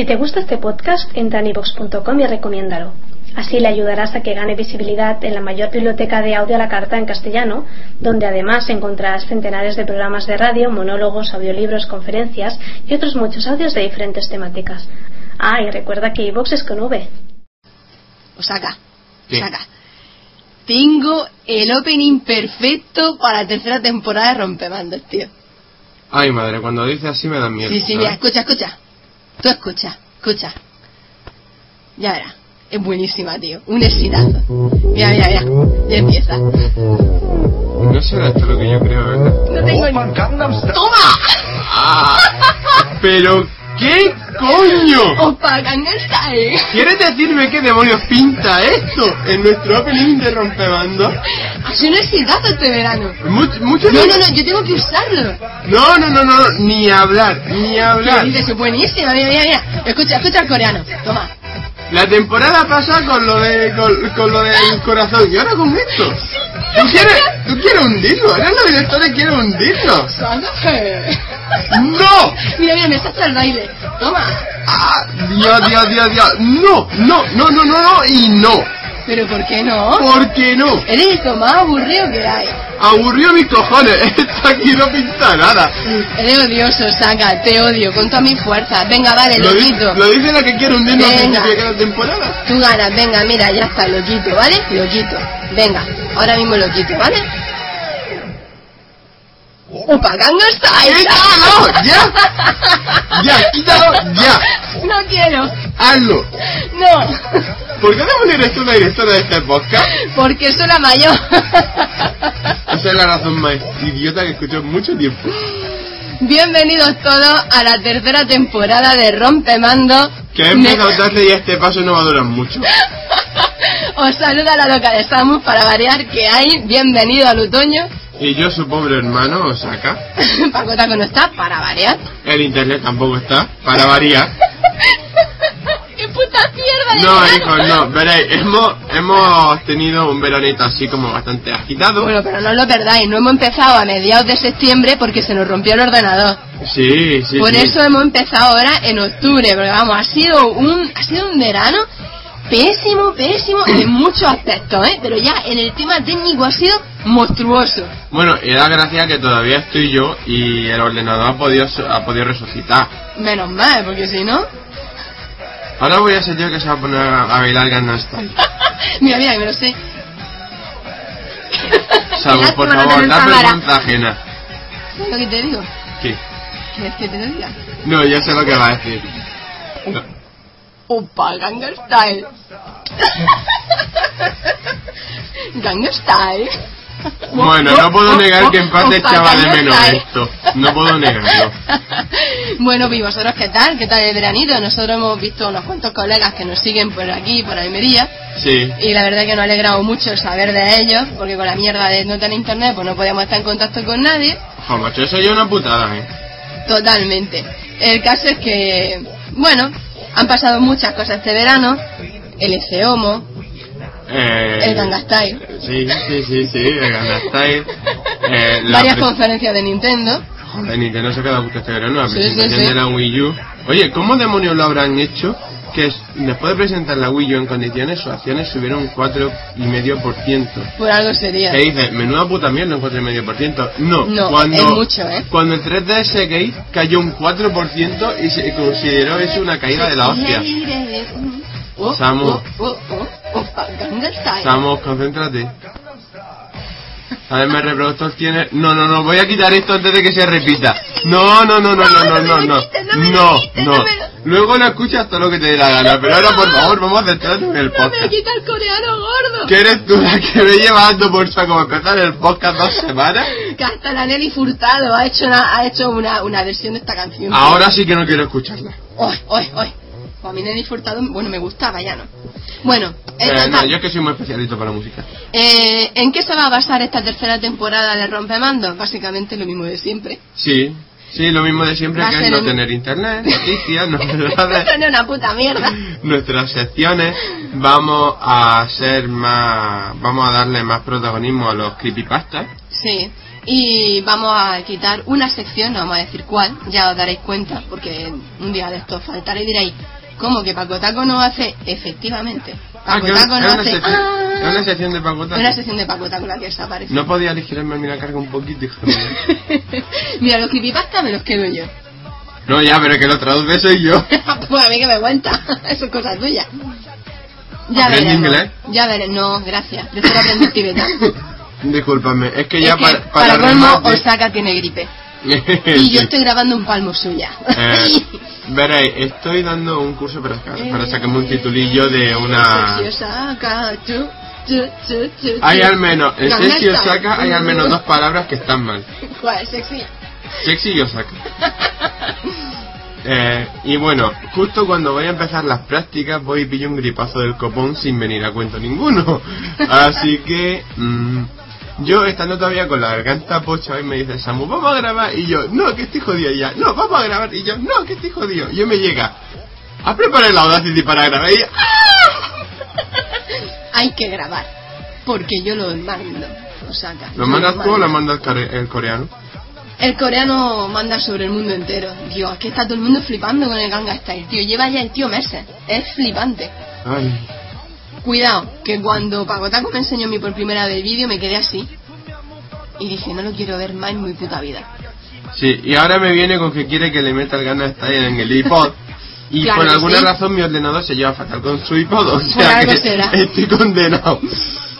Si te gusta este podcast, entra en ivox.com y recomiéndalo. Así le ayudarás a que gane visibilidad en la mayor biblioteca de audio a la carta en castellano, donde además encontrarás centenares de programas de radio, monólogos, audiolibros, conferencias y otros muchos audios de diferentes temáticas. Ah, y recuerda que iVox es con V. Osaka, ¿Qué? Osaka. Tengo el opening perfecto para la tercera temporada de Rompemandos, tío. Ay, madre, cuando dice así me da miedo. Sí, sí, ¿sabes? mira, escucha, escucha. Tú escucha, escucha. Ya verás. Es buenísima, tío. Un exitazo. Mira, mira, mira. Ya empieza. No será esto lo que yo creo, ¿verdad? No tengo ni... ¡Toma! Ah, pero, ¿qué coño? ¡Opa, Gangnam Style! ¿Quieres decirme qué demonios pinta esto en nuestro opening de Rompebando? Ha sido un exitazo este verano. Mucho, mucho No, no, no, yo tengo que usarlo. no, no, no, no, ni hablar, ni ¿Qué hablar. dices? Es buenísima, mira, mira, mira. Escucha, escucha el coreano. Toma. La temporada pasada con lo de con, con lo del corazón y ahora con esto. ¿Tú quieres, tú quieres hundirlo? Ahora los directores quieren hundirlo. ¡No! Mira, mira, me salta el baile. Toma. ¡Ah! Dios, Dios, Dios, Dios. No, no, no, no, no, no y no. ¿Pero por qué no? ¿Por qué no? Eres lo más aburrido que hay. Aburrió mis cojones. Esto aquí no pinta nada. Eres odioso, Saga, te odio con toda mi fuerza. Venga, vale, Lo, di- loquito. lo dice la que quiere hundirnos al de cada temporada. Tú ganas, venga, mira, ya está, loquito, ¿vale? Loquito. Venga, ahora mismo loquito, ¿vale? ¡Opa, Gangnam Style! ¡Quítalo! ¡Ya! ¡Ya! ¡Quítalo! ¡Ya! No quiero. ¡Hazlo! No. ¿Por qué no eres tú la directora de este podcast? Porque soy la mayor. Esa es la razón más idiota que en mucho tiempo. Bienvenidos todos a la tercera temporada de Rompemando. Que he empezado tarde y este paso no va a durar mucho. Os saluda la loca de Samus para variar que hay. Bienvenido al otoño. Y yo, su pobre hermano, Osaka. Paco Taco no está para variar. El internet tampoco está, para variar. ¡Qué puta mierda de No, verano! hijos, no. Veréis, hemos, hemos tenido un veranito así como bastante agitado. Bueno, pero no lo perdáis, no hemos empezado a mediados de septiembre porque se nos rompió el ordenador. Sí, sí, Por sí. eso hemos empezado ahora en octubre, porque vamos, ha sido un, ha sido un verano pésimo, pésimo en muchos aspectos, ¿eh? Pero ya en el tema técnico ha sido monstruoso. Bueno, y da gracia que todavía estoy yo y el ordenador ha podido, ha podido resucitar. Menos mal, porque si no... Ahora voy a ser yo que se va a poner a, a bailar Gangnam mira, mira, que me lo sé. Sabu, por favor, da vergüenza ajena. ¿Sabes lo que te digo? ¿Qué? ¿Quieres que te lo diga? No, ya sé lo que va a decir. No. Opa, Gangnam Style. Gangnam Style. Bueno, no puedo negar que en parte echaba de menos esto. No puedo negarlo. bueno, ¿y vosotros qué tal? ¿Qué tal el veranito? Nosotros hemos visto unos cuantos colegas que nos siguen por aquí, por Almería, Sí. y la verdad que nos ha alegrado mucho el saber de ellos, porque con la mierda de no tener internet, pues no podíamos estar en contacto con nadie. Jo, macho, eso ya es una putada, eh. Totalmente. El caso es que, bueno, han pasado muchas cosas este verano. El ECEOMO, eh el Gangnam Style, Sí, sí, sí, sí, el Gangnam Style. Eh, varias conferencias de Nintendo. Joder, Nintendo se ha quedado justo este verano, la Sí, presentación sí, sí. de la Wii U. Oye, ¿cómo demonios lo habrán hecho? Que es- después de presentar la Wii U en condiciones, sus acciones subieron un 4,5%. Por algo sería. ¿Qué dices? Menuda puta mierda, un 4,5%. No, No, cuando, es mucho, ¿eh? Cuando el 3DS Gate cayó un 4% y se consideró eso una caída de la hostia. Oh, Samu. oh, oh, oh. Samus, concéntrate. A ver, mi reproductor tiene... No, no, no, voy a quitar esto antes de que se repita. No, no, no, no, no, no, no, no. no No, no. no Luego lo escuchas todo lo que te dé la gana, pero ahora por favor vamos a centrarnos en el No me podcast. quita el coreano gordo. ¿Qué eres tú la que me lleva dando por saco empezar el podcast dos semanas? Que hasta la Nelly Furtado ha hecho una, ha hecho una, una versión de esta canción. Ahora sí que no quiero escucharla. Oy, oy, oy. Pues a mí Nelly Furtado, bueno, me gustaba, ya no. Bueno, Eh, entonces, no, yo que soy muy especialista para la música. eh, ¿en qué se va a basar esta tercera temporada de Rompemando? Básicamente lo mismo de siempre. Sí, sí, lo mismo de siempre Va que es no en- tener internet, noticias, no es una puta mierda. nuestras secciones vamos a ser más vamos a darle más protagonismo a los creepypastas Sí. Y vamos a quitar una sección, no vamos a decir cuál, ya os daréis cuenta, porque un día de esto faltará y diréis, ¿cómo que Paco Taco no hace? Efectivamente. Ah, Paco que Taco es no una hace. sección- ¡Ah! es una sección de Paco Taco. Una sesión de Paco Taco la que desaparece. No podía mí la carga un poquito, hijo mío. Mira, los creepypasta me los quedo yo. No, ya, pero que lo traduce soy yo. pues a mí que me cuenta. Eso es cosa tuya. Ya ¿Aprende veremos. inglés? Ya veré. No, gracias. Prefiero aprender tibetano. Discúlpame, es que ya es que, para, para colmo, remate- Osaka tiene gripe. Y yo estoy grabando un palmo suya. Eh, veréis, estoy dando un curso para, para sacarme un titulillo de una... Hay al menos, en sexy. Osaka hay al menos dos palabras que están mal. ¿Cuál? Sexy. Sexy y Osaka. Eh, y bueno, justo cuando voy a empezar las prácticas voy y pillo un gripazo del copón sin venir a cuento ninguno. Así que mm, yo estando todavía con la garganta pocha y me dice Samu, vamos a grabar y yo, no, que estoy jodido ya, no, vamos a grabar y yo, no, que estoy jodido. Y yo me llega, a preparar la Audacity para grabar y yo, ¡ah! Hay que grabar. Porque yo lo mando. Osaka. ¿Lo Yo mandas tú o lo manda el, core- el coreano? El coreano manda sobre el mundo entero. Dios, es que está todo el mundo flipando con el Ganga Style, tío. Lleva ya el tío meses. Es flipante. Ay, Cuidado, que cuando Pagotaco me enseñó a mí por primera vez el vídeo me quedé así. Y dije, no lo quiero ver más en mi puta vida. Sí, y ahora me viene con que quiere que le meta el ganas estar en el iPod. Y Claro por alguna sí. razón mi ordenador se lleva fatal con su iPod, o sea que será. estoy condenado.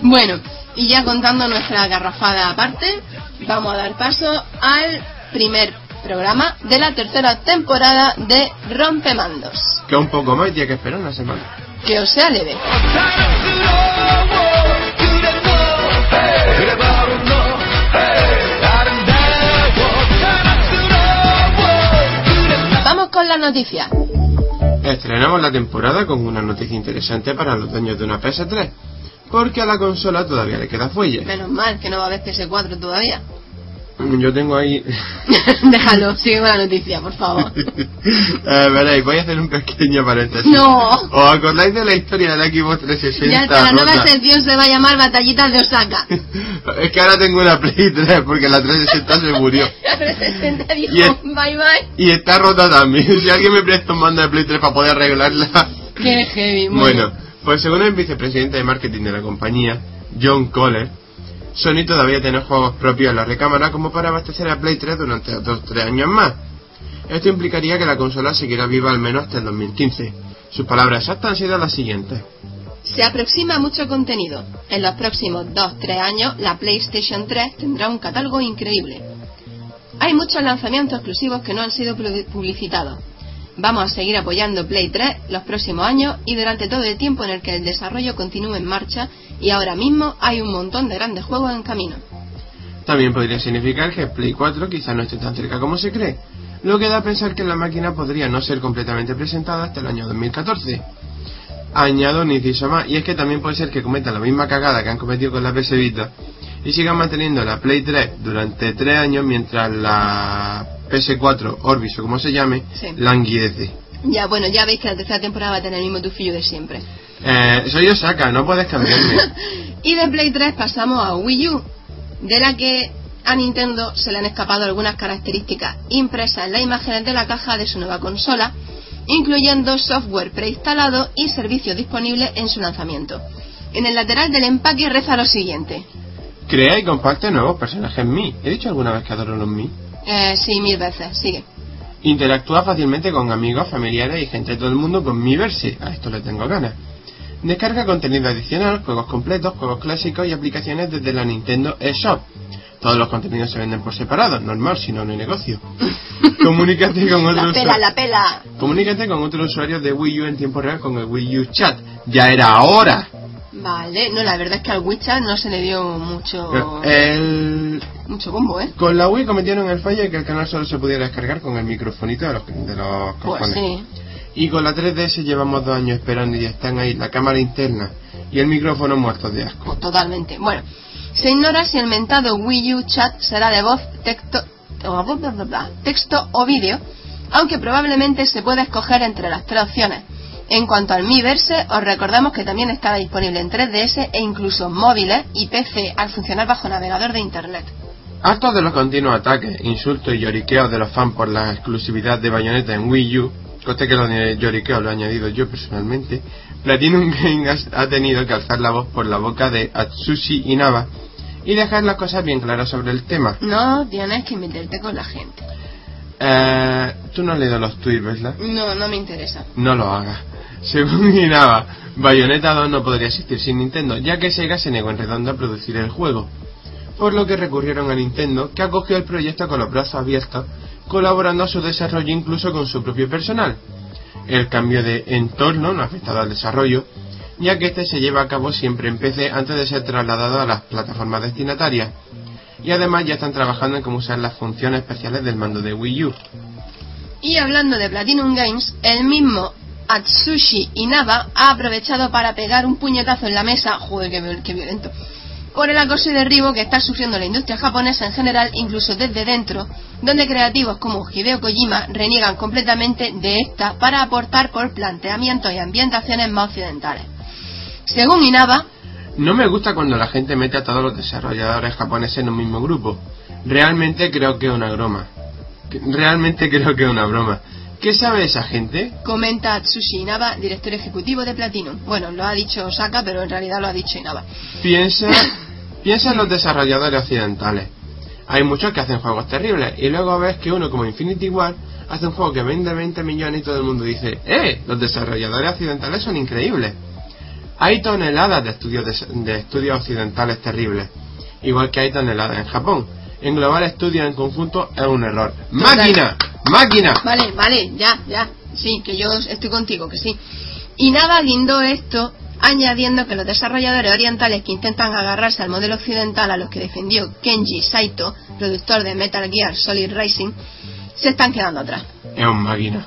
Bueno, y ya contando nuestra garrafada aparte, vamos a dar paso al primer programa de la tercera temporada de Rompemandos. Que un poco más y tiene que esperar una semana. Que os sea leve. Vamos con la noticia. Estrenamos la temporada con una noticia interesante para los dueños de una PS3. Porque a la consola todavía le queda fuelle. Menos mal que no va a haber PS4 todavía. Yo tengo ahí... Déjalo, sigue con la noticia, por favor. Eh, veréis, voy a hacer un pequeño paréntesis. No. ¿Os acordáis de la historia de la Xbox 360? Ya está, la nueva rota? sección se va a llamar Batallitas de Osaka. es que ahora tengo una Play 3 porque la 360 se murió. La 360 dijo, Y es- bye bye. Y está rota también. Si alguien me presta un mando de Play 3 para poder arreglarla. Qué heavy, Bueno, pues según el vicepresidente de marketing de la compañía, John Kohler, Sony todavía tiene juegos propios en la recámara como para abastecer a Play 3 durante otros tres años más. Esto implicaría que la consola seguirá viva al menos hasta el 2015. Sus palabras exactas han sido las siguientes. Se aproxima mucho contenido. En los próximos 2-3 años, la PlayStation 3 tendrá un catálogo increíble. Hay muchos lanzamientos exclusivos que no han sido pu- publicitados. Vamos a seguir apoyando Play 3 los próximos años y durante todo el tiempo en el que el desarrollo continúe en marcha y ahora mismo hay un montón de grandes juegos en camino. También podría significar que Play 4 quizá no esté tan cerca como se cree, lo que da a pensar que la máquina podría no ser completamente presentada hasta el año 2014. Añado un inciso más, y es que también puede ser que cometan la misma cagada que han cometido con la PS Vita y sigan manteniendo la Play 3 durante 3 años mientras la PS4 Orbis o como se llame Sí. languidece. Ya, bueno, ya veis que la tercera temporada va a tener el mismo tufillo de siempre. Eh, soy Osaka, no puedes cambiarme. y de Play 3 pasamos a Wii U, de la que a Nintendo se le han escapado algunas características impresas en las imágenes de la caja de su nueva consola, incluyendo software preinstalado y servicios disponibles en su lanzamiento. En el lateral del empaque reza lo siguiente. Crea y comparte nuevos personajes Mi. ¿He dicho alguna vez que adoro los Mi? Eh, sí, mil veces, sigue. Interactúa fácilmente con amigos, familiares y gente de todo el mundo con Miiverse. A esto le tengo ganas. Descarga contenido adicional, juegos completos, juegos clásicos y aplicaciones desde la Nintendo eShop. Todos los contenidos se venden por separado, normal, si no, no hay negocio. Comunícate con La otros pela, la pela. Comunícate con otros usuarios de Wii U en tiempo real con el Wii U Chat. Ya era hora. Vale, no, la verdad es que al WeChat no se le dio mucho, El... mucho combo, ¿eh? Con la Wii cometieron el fallo de que el canal solo se pudiera descargar con el microfonito de los, de los Pues cojones. sí. Y con la 3DS llevamos dos años esperando y ya están ahí la cámara interna y el micrófono muertos de asco. Pues totalmente. Bueno, se ignora si el mentado Wii U Chat será de voz, texto, o bla, bla, bla, bla, texto o vídeo, aunque probablemente se pueda escoger entre las tres opciones. En cuanto al Miiverse, os recordamos que también estará disponible en 3DS e incluso móviles y PC al funcionar bajo navegador de Internet. Hartos de los continuos ataques, insultos y lloriqueos de los fans por la exclusividad de Bayonetta en Wii U, coste que los lloriqueos lo he añadido yo personalmente, Platinum Games ha tenido que alzar la voz por la boca de Atsushi Inaba y dejar las cosas bien claras sobre el tema. No tienes que meterte con la gente. Eh, tú no has leído los tweets, ¿verdad? No, no me interesa. No lo hagas. Según Inaba, Bayonetta 2 no podría existir sin Nintendo, ya que Sega se negó en redondo a producir el juego. Por lo que recurrieron a Nintendo, que acogió el proyecto con los brazos abiertos, colaborando a su desarrollo incluso con su propio personal. El cambio de entorno no ha afectado al desarrollo, ya que este se lleva a cabo siempre en PC antes de ser trasladado a las plataformas destinatarias. Y además ya están trabajando en cómo usar las funciones especiales del mando de Wii U. Y hablando de Platinum Games, el mismo Atsushi Inaba ha aprovechado para pegar un puñetazo en la mesa, joder, qué, violento, por el acoso y derribo que está sufriendo la industria japonesa en general, incluso desde dentro, donde creativos como Hideo Kojima reniegan completamente de esta para aportar por planteamientos y ambientaciones más occidentales. Según Inaba, no me gusta cuando la gente mete a todos los desarrolladores japoneses en un mismo grupo. Realmente creo que es una broma. Realmente creo que es una broma. ¿Qué sabe esa gente? Comenta Atsushi Inaba, director ejecutivo de Platinum. Bueno, lo ha dicho Osaka, pero en realidad lo ha dicho Inaba. Piensa, piensa en los desarrolladores occidentales. Hay muchos que hacen juegos terribles y luego ves que uno como Infinity War hace un juego que vende 20 millones y todo el mundo dice, ¡eh! Los desarrolladores occidentales son increíbles. Hay toneladas de estudios, de, estudios occidentales terribles, igual que hay toneladas en Japón. Englobar estudios en conjunto es un error. ¡Máquina! ¡Máquina! Vale, vale, ya, ya. Sí, que yo estoy contigo, que sí. Y nada lindo esto añadiendo que los desarrolladores orientales que intentan agarrarse al modelo occidental a los que defendió Kenji Saito, productor de Metal Gear Solid Racing, se están quedando atrás. Es un máquina.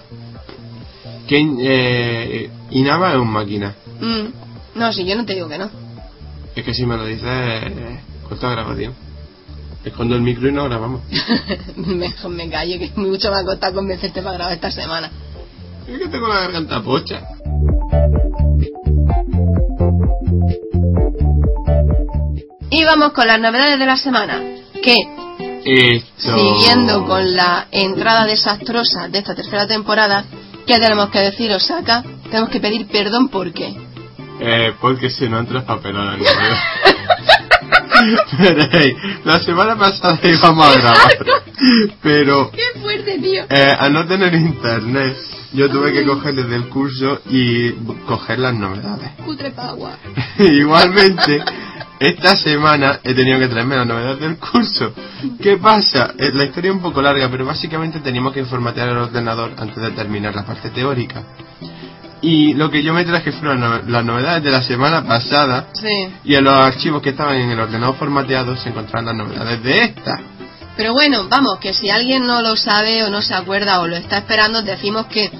Ken, eh, Inaba es un máquina. Mm. No, si yo no te digo que no. Es que si me lo dices, corta grabación. Escondo el micro y no grabamos. Mejor me callo, que mucho me ha costado convencerte para grabar esta semana. Es que tengo la garganta pocha. Y vamos con las novedades de la semana. Que, siguiendo con la entrada desastrosa de esta tercera temporada, ¿qué tenemos que decir, Osaka? Tenemos que pedir perdón por qué. Eh, porque si no entras papelada en Pero hey, la semana pasada íbamos a grabar. Pero. ¡Qué fuerte, tío! Eh, a no tener internet, yo tuve que coger desde el curso y coger las novedades. Igualmente, esta semana he tenido que traerme las novedades del curso. ¿Qué pasa? Eh, la historia es un poco larga, pero básicamente teníamos que formatear el ordenador antes de terminar la parte teórica. Y lo que yo me traje fueron las novedades de la semana pasada. Sí. Y en los archivos que estaban en el ordenador formateado se encontraban las novedades de esta. Pero bueno, vamos, que si alguien no lo sabe o no se acuerda o lo está esperando, decimos que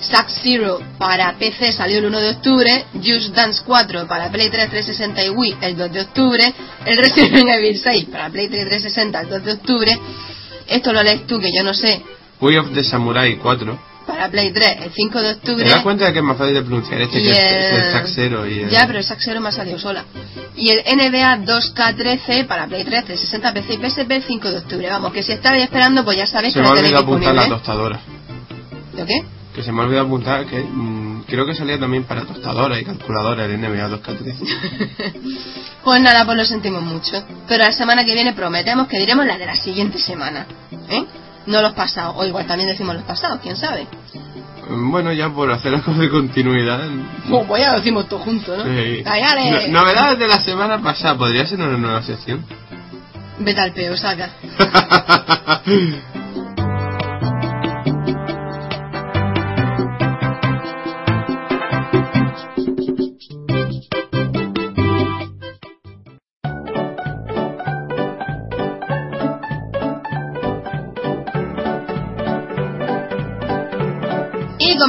Sack Zero para PC salió el 1 de octubre, Just Dance 4 para Play 3 360 y Wii el 2 de octubre, el Resident Evil 6 para Play 3 360 el 2 de octubre. Esto lo lees tú, que yo no sé. Way of the Samurai 4 para Play 3 el 5 de octubre. ¿Te das cuenta de que es más fácil de pronunciar este que el, el Saxero y el... Ya, pero el Saxero me ha salido sola. Y el NBA 2K13 para Play 3, 360 PC y PSP el 5 de octubre. Vamos, que si estabais esperando, pues ya sabéis se que me ha olvidado apuntar la tostadora. ¿Lo qué? Que se me ha olvidado apuntar que mmm, creo que salía también para tostadora y calculadora el NBA 2K13. pues nada, pues lo sentimos mucho. Pero la semana que viene prometemos que diremos la de la siguiente semana. ¿Eh? no los pasados, o igual también decimos los pasados, quién sabe. Bueno, ya por hacer algo de continuidad. pues ya lo decimos todo junto, ¿no? Sí. novedades de la semana pasada, ¿podría ser una nueva sección? Vete al peo, saca.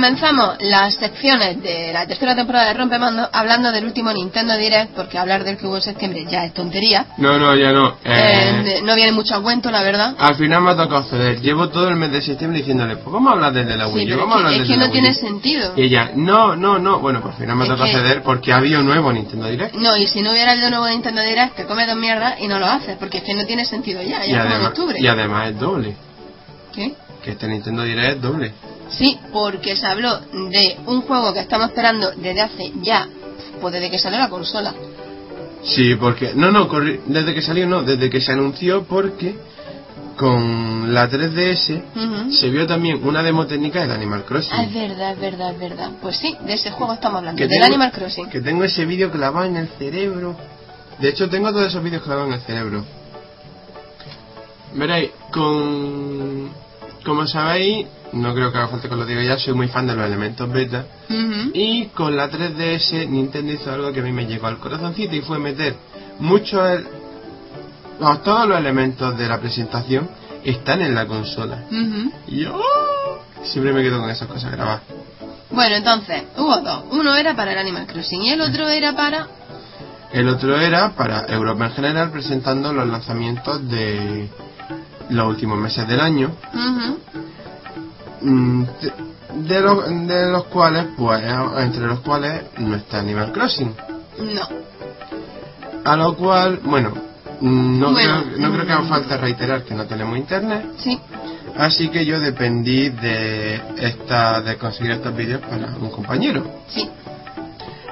comenzamos las secciones de la tercera temporada de Rompemando hablando del último Nintendo Direct, porque hablar del que hubo en septiembre ya es tontería. No, no, ya no. Eh, Eh, no viene mucho a cuento, la verdad. Al final me ha tocado ceder. Llevo todo el mes de septiembre diciéndole, pues vamos a hablar desde la Sí, Wii U, pero vamos a es hablar que, es que no tiene sentido. Y ella, no, no, no. Bueno, por final me ha tocado que- ceder porque había un nuevo Nintendo Direct. No, y si no hubiera habido nuevo Nintendo Direct, te comes dos mierdas y no lo haces, porque es que no tiene sentido ya, Y ya en además, octubre. y además es doble. ¿Qué? Que este Nintendo Direct doble. Sí, porque se habló de un juego que estamos esperando desde hace ya, pues desde que salió la consola. Sí, porque... No, no, desde que salió no, desde que se anunció porque con la 3DS Ujú. se vio también una demo técnica del Animal Crossing. Ah, es verdad, es verdad, es verdad. Pues sí, de ese juego estamos hablando, que del tengo, Animal Crossing. Que tengo ese vídeo clavado en el cerebro. De hecho, tengo todos esos vídeos clavados en el cerebro. Veréis, con... Como sabéis, no creo que haga falta que lo diga ya, soy muy fan de los elementos beta. Y con la 3DS Nintendo hizo algo que a mí me llegó al corazoncito y fue meter muchos... el- no, todos los elementos de la presentación están en la consola. Y yo ¡oh! siempre me quedo con esas cosas grabadas. Bueno, entonces, hubo dos. Uno era para el Animal Crossing y el otro era para... El otro era para Europa en general presentando los lanzamientos de los últimos meses del año, mm, de, de los, de los cuales, pues, entre los cuales no está Animal Crossing. No. A lo cual, bueno, no, Bueno, creo, no creo que haga falta reiterar que no tenemos internet, Sí. así que yo dependí de esta de conseguir estos vídeos para un compañero. Sí.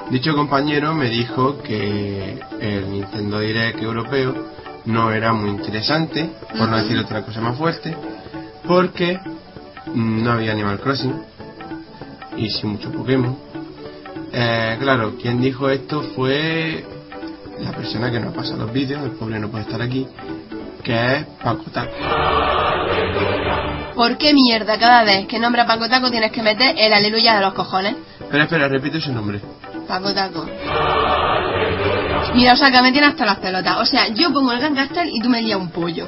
Dicho compañero me dijo que el Nintendo Direct europeo no era muy interesante, por no decir otra cosa más fuerte, porque no había Animal Crossing y sí mucho Pokémon. Eh, claro, quien dijo esto fue la persona que nos pasa los vídeos, el pobre no puede estar aquí, que es Paco Taco. ¿Por qué mierda cada vez que nombra Paco Taco tienes que meter el aleluya de los cojones? Espera, espera, repite su nombre. Paco Taco. Mira, o sea, que me tiene hasta las pelotas. O sea, yo pongo el Gangastar y tú me lías un pollo.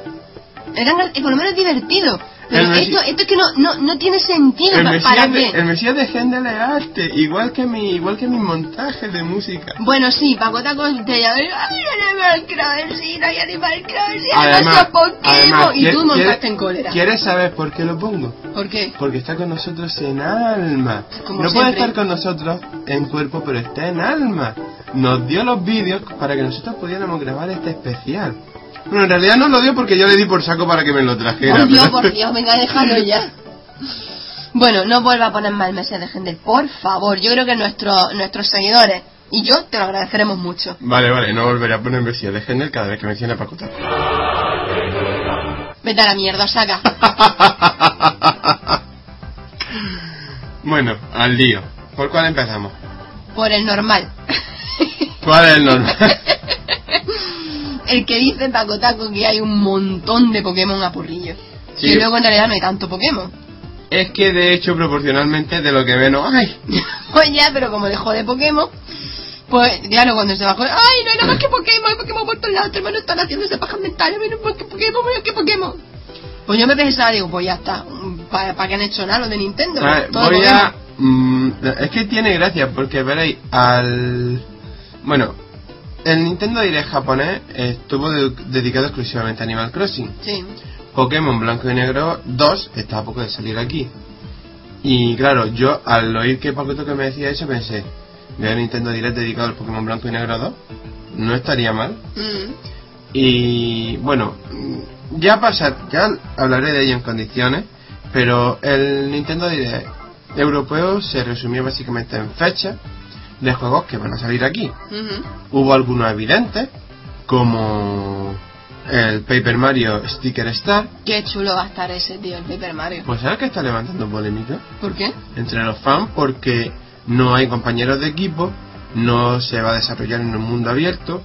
Gangastar, por lo menos es divertido. Pero esto, esto es que no, no, no tiene sentido. El ¿pa- Mesías, ¿Para de, el Mesías de Händel es arte, igual que mi, igual que mis montajes de música. Bueno, sí, Paco Taco te llama, ¡ay, Animal Crossing, ay, Animal Crossing, Además, Pokémon! y tú ¿quiere- montaste en cólera. ¿Quieres saber por qué lo pongo? ¿Por qué? Porque está con nosotros en alma. Como no puede estar con nosotros en cuerpo, pero está en alma. Nos dio los vídeos para que nosotros pudiéramos grabar este especial. Bueno, en realidad no lo dio porque yo le di por saco para que me lo trajera. Por Dios, pero- por Dios, venga, déjalo ya. Bueno, no vuelva a poner mal de gente, por favor. Yo creo que nuestro, nuestros seguidores y yo te lo agradeceremos mucho. Vale, vale, no volveré a poner Mesías de Händel cada vez que mencione a Paco Taco. Vete a la mierda, saca. bueno, al lío. ¿Por cuál empezamos? Por el normal. ¿Cuál es el normal? el que dice Paco Taco que hay un montón de Pokémon a porrillo. Sí. Y luego en realidad no hay tanto Pokémon. es que de hecho proporcionalmente de lo que menos hay. Pues ya, pero como dejó de Pokémon, pues claro, cuando se bajó, ¡ay, no hay nada más que Pokémon! Hay Pokémon por todos lados, tu hermano están haciéndose pajas mentales, menos más que Pokémon, menos que Pokémon. Pues yo me pensaba, digo, pues ya está, ¿para qué han hecho nada los de Nintendo? A ver, Todo voy a... mm, es que tiene gracia porque veréis al... Bueno, el Nintendo Direct japonés estuvo de- dedicado exclusivamente a Animal Crossing. Sí. Pokémon Blanco y Negro 2 está a poco de salir aquí. Y claro, yo al oír que Paco que me decía eso pensé, veo Nintendo Direct dedicado al Pokémon Blanco y Negro 2, no estaría mal. Mm. Y bueno, ya pasar, ya hablaré de ello en condiciones, pero el Nintendo Direct europeo se resumió básicamente en fechas de juegos que van a salir aquí. Ujú. Hubo algunos evidentes, como el Paper Mario Sticker Star, Qué chulo va a estar ese tío, el Paper Mario. pues sabes que está levantando polémica ¿Por qué? entre los fans porque no hay compañeros de equipo, no se va a desarrollar en un mundo abierto,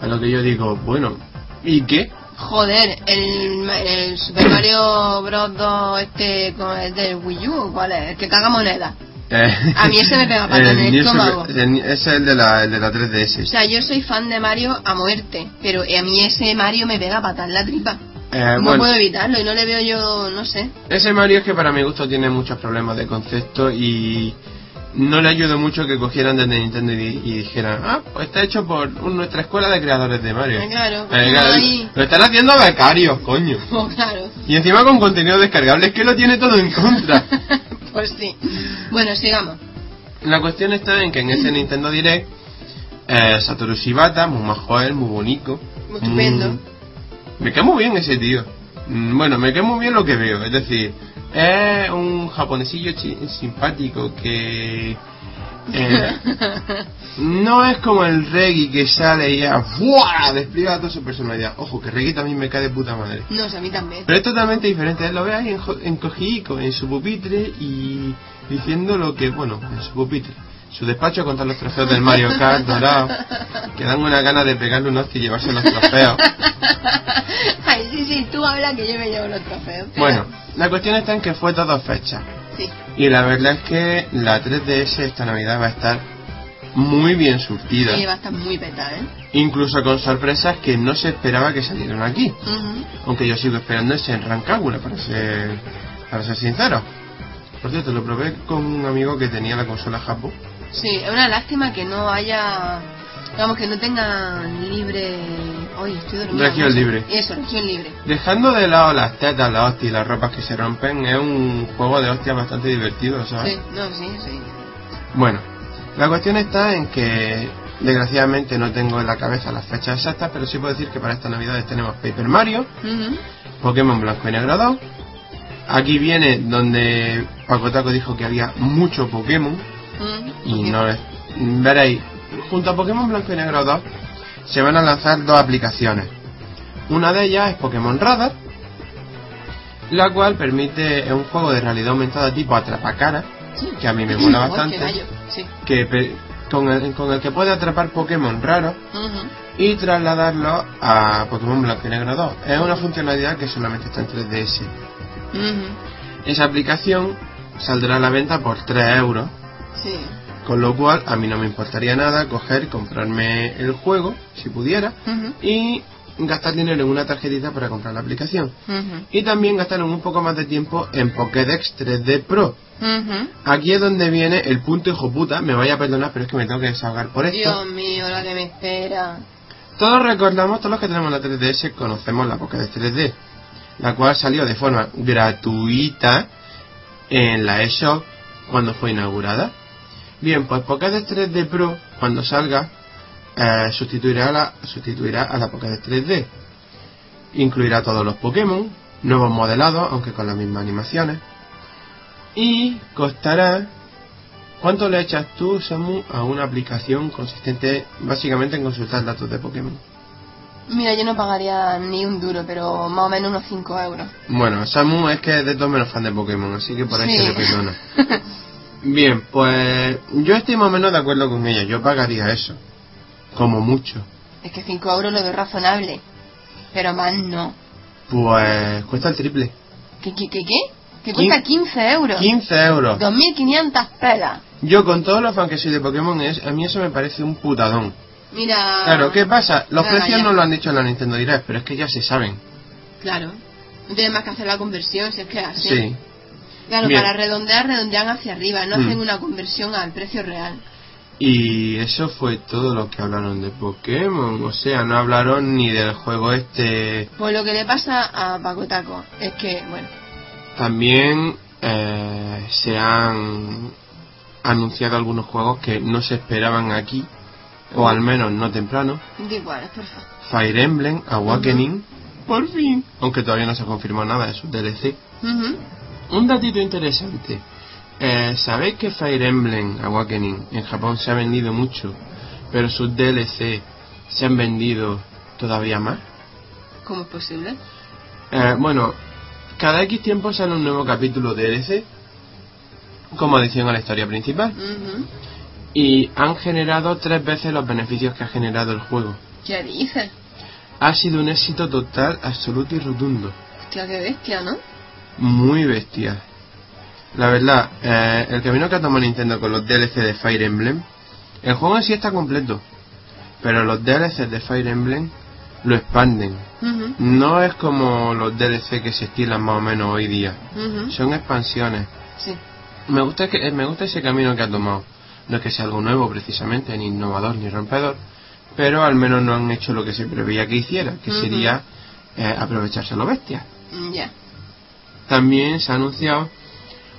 a lo que yo digo, bueno, ¿y qué? Joder, el, el Super Mario Bros. 2 este el del Wii U, ¿cuál es? El que caga moneda. Eh, A mí ese me pega pata en el estómago. Super- el- ese es el de la, el de la O 3DS. sea, yo soy fan de Mario a muerte, pero a mí ese Mario me pega patas en la tripa. Eh, no bueno, puedo evitarlo y no le veo yo, no sé. ese Mario es que para mi gusto tiene muchos problemas de concepto y no le ayudó mucho que cogieran desde Nintendo y, y dijeran, ah, pues está hecho por un- nuestra escuela de creadores de Mario. Eh, claro, Eh, claro, ahí. Lo están haciendo becarios, coño. Oh, claro. Y encima con contenido descargable, es que lo tiene todo en contra. pues sí. Bueno, sigamos. La cuestión está en que en ese Nintendo Direct, eh, Satoru Shibata, muy majo él, muy bonito. Muy estupendo. Mm, me cae muy bien ese tío. Mm, Bueno, me cae muy bien lo que veo. Es decir, es un japonesillo simpático que... eh, no es como el Reggie que sale y ya ¡buah! despliega toda su personalidad. Ojo, que Reggie también me cae de puta madre. no, o sea, a mí también. Pero es totalmente diferente. Él lo ve ahí en, jo- en cojico, en su pupitre y diciendo lo que, bueno, en su pupitre. Su despacho con todos los trofeos del Mario Kart dorado. Que dan una gana de pegarle un hostia y llevarse los trofeos. Ay, sí, sí, tú habla que yo me llevo los trofeos. Bueno, la cuestión está en que fue todo fecha. Sí. Y la verdad es que la 3DS esta Navidad va a estar muy bien surtida. Sí, va a estar muy peta, ¿eh? Incluso con sorpresas que no se esperaba que salieran aquí. Aunque yo sigo esperando ese en Rancagua, para ser, para ser sincero. Por cierto, lo probé con un amigo que tenía la consola Japo. Sí, es una lástima que no haya. Vamos, que no tengan libre. Estoy. Región libre. Eso, región libre. Dejando de lado las tetas, las hostias y las ropas que se rompen, es un juego de hostias bastante divertido, ¿sabes? Sí, no, sí, sí. Bueno, la cuestión está en que desgraciadamente no tengo en la cabeza las fechas exactas, pero sí puedo decir que para estas navidades tenemos Paper Mario. Pokémon Blanco y Negro 2. Aquí viene donde Paco Taco dijo que había mucho Pokémon y no es- veréis, junto a Pokémon Blanco y Negro 2 se van a lanzar dos aplicaciones. Una de ellas es Pokémon Radar, la cual permite un juego de realidad aumentada tipo atrapacara, Sí. que a mí me mola bastante. Sí. que con el, con el que puede atrapar Pokémon raros y trasladarlo a Pokémon Blanco y Negro 2. Es una funcionalidad que solamente está en 3DS. Ujú. Esa aplicación saldrá a la venta por 3 euros, Sí. Con lo cual a mí no me importaría nada coger, comprarme el juego, si pudiera, y gastar dinero en una tarjetita para comprar la aplicación. Y también gastar un poco más de tiempo en Pokédex 3D Pro. Aquí es donde viene el punto hijo puta, me vaya a perdonar, pero es que me tengo que desahogar por esto. Dios mío, la que me espera. Todos recordamos, todos los que tenemos la 3DS conocemos la Pokédex 3D, la cual salió de forma gratuita en la eShop cuando fue inaugurada. Bien, pues Pokédex 3D Pro, cuando salga, eh, sustituirá, a la, sustituirá a la Pokédex 3D. Incluirá todos los Pokémon, nuevos modelados, aunque con las mismas animaciones. Y costará ¿Cuánto le echas tú, Samu, a una aplicación consistente básicamente en consultar datos de Pokémon? Mira, yo no pagaría ni un duro, pero más o menos unos 5 euros. Bueno, Samu es que es de todos menos fan de Pokémon, así que por ahí Sí. se le perdona. Bien, pues yo estoy más o menos de acuerdo con ella, yo pagaría eso, como mucho. Es que 5 euros lo veo razonable. Pero más no. Pues cuesta el triple. ¿Qué, qué, qué, qué? Que cuesta 15 euros. 15 euros. 2.500 pelas. Yo con todos los fans que soy de Pokémon, es, a mí eso me parece un putadón. Mira. Claro, ¿qué pasa? Los precios ya. no lo han dicho en la Nintendo Direct, pero es que ya se saben. Claro. No tienes más que hacer la conversión, si es que así. Sí. Claro, Bien. para redondear, redondean hacia arriba, no Mm. hacen una conversión al precio real. Y eso fue todo lo que hablaron de Pokémon. O sea, no hablaron ni del juego este. Pues lo que le pasa a Paco Taco es que, bueno, También eh, se han anunciado algunos juegos que no se esperaban aquí, o al menos no temprano. da igual, por favor. Fire Emblem, Awakening, por fin. Aunque todavía no se confirmó nada de su DLC. Ujú. Un datito interesante. Eh, ¿Sabéis que Fire Emblem Awakening en Japón se ha vendido mucho, pero sus DLC se han vendido todavía más? ¿Cómo es posible? Eh, bueno, cada X tiempo sale un nuevo capítulo DLC como adición a la historia principal y han generado tres veces los beneficios que ha generado el juego. ¿Qué dices? Ha sido un éxito total, absoluto y rotundo. Hostia, qué bestia, ¿no? Muy bestia. La verdad, eh, el camino que ha tomado Nintendo con los DLC de Fire Emblem, el juego en sí está completo, pero los DLC de Fire Emblem lo expanden. No es como los DLC que se estilan más o menos hoy día. Son expansiones. Sí. Me gusta que me gusta ese camino que ha tomado. No es que sea algo nuevo precisamente, ni innovador ni rompedor, pero al menos no han hecho lo que se preveía que hiciera, que sería eh, aprovecharse a lo bestia. Ya. También se ha anunciado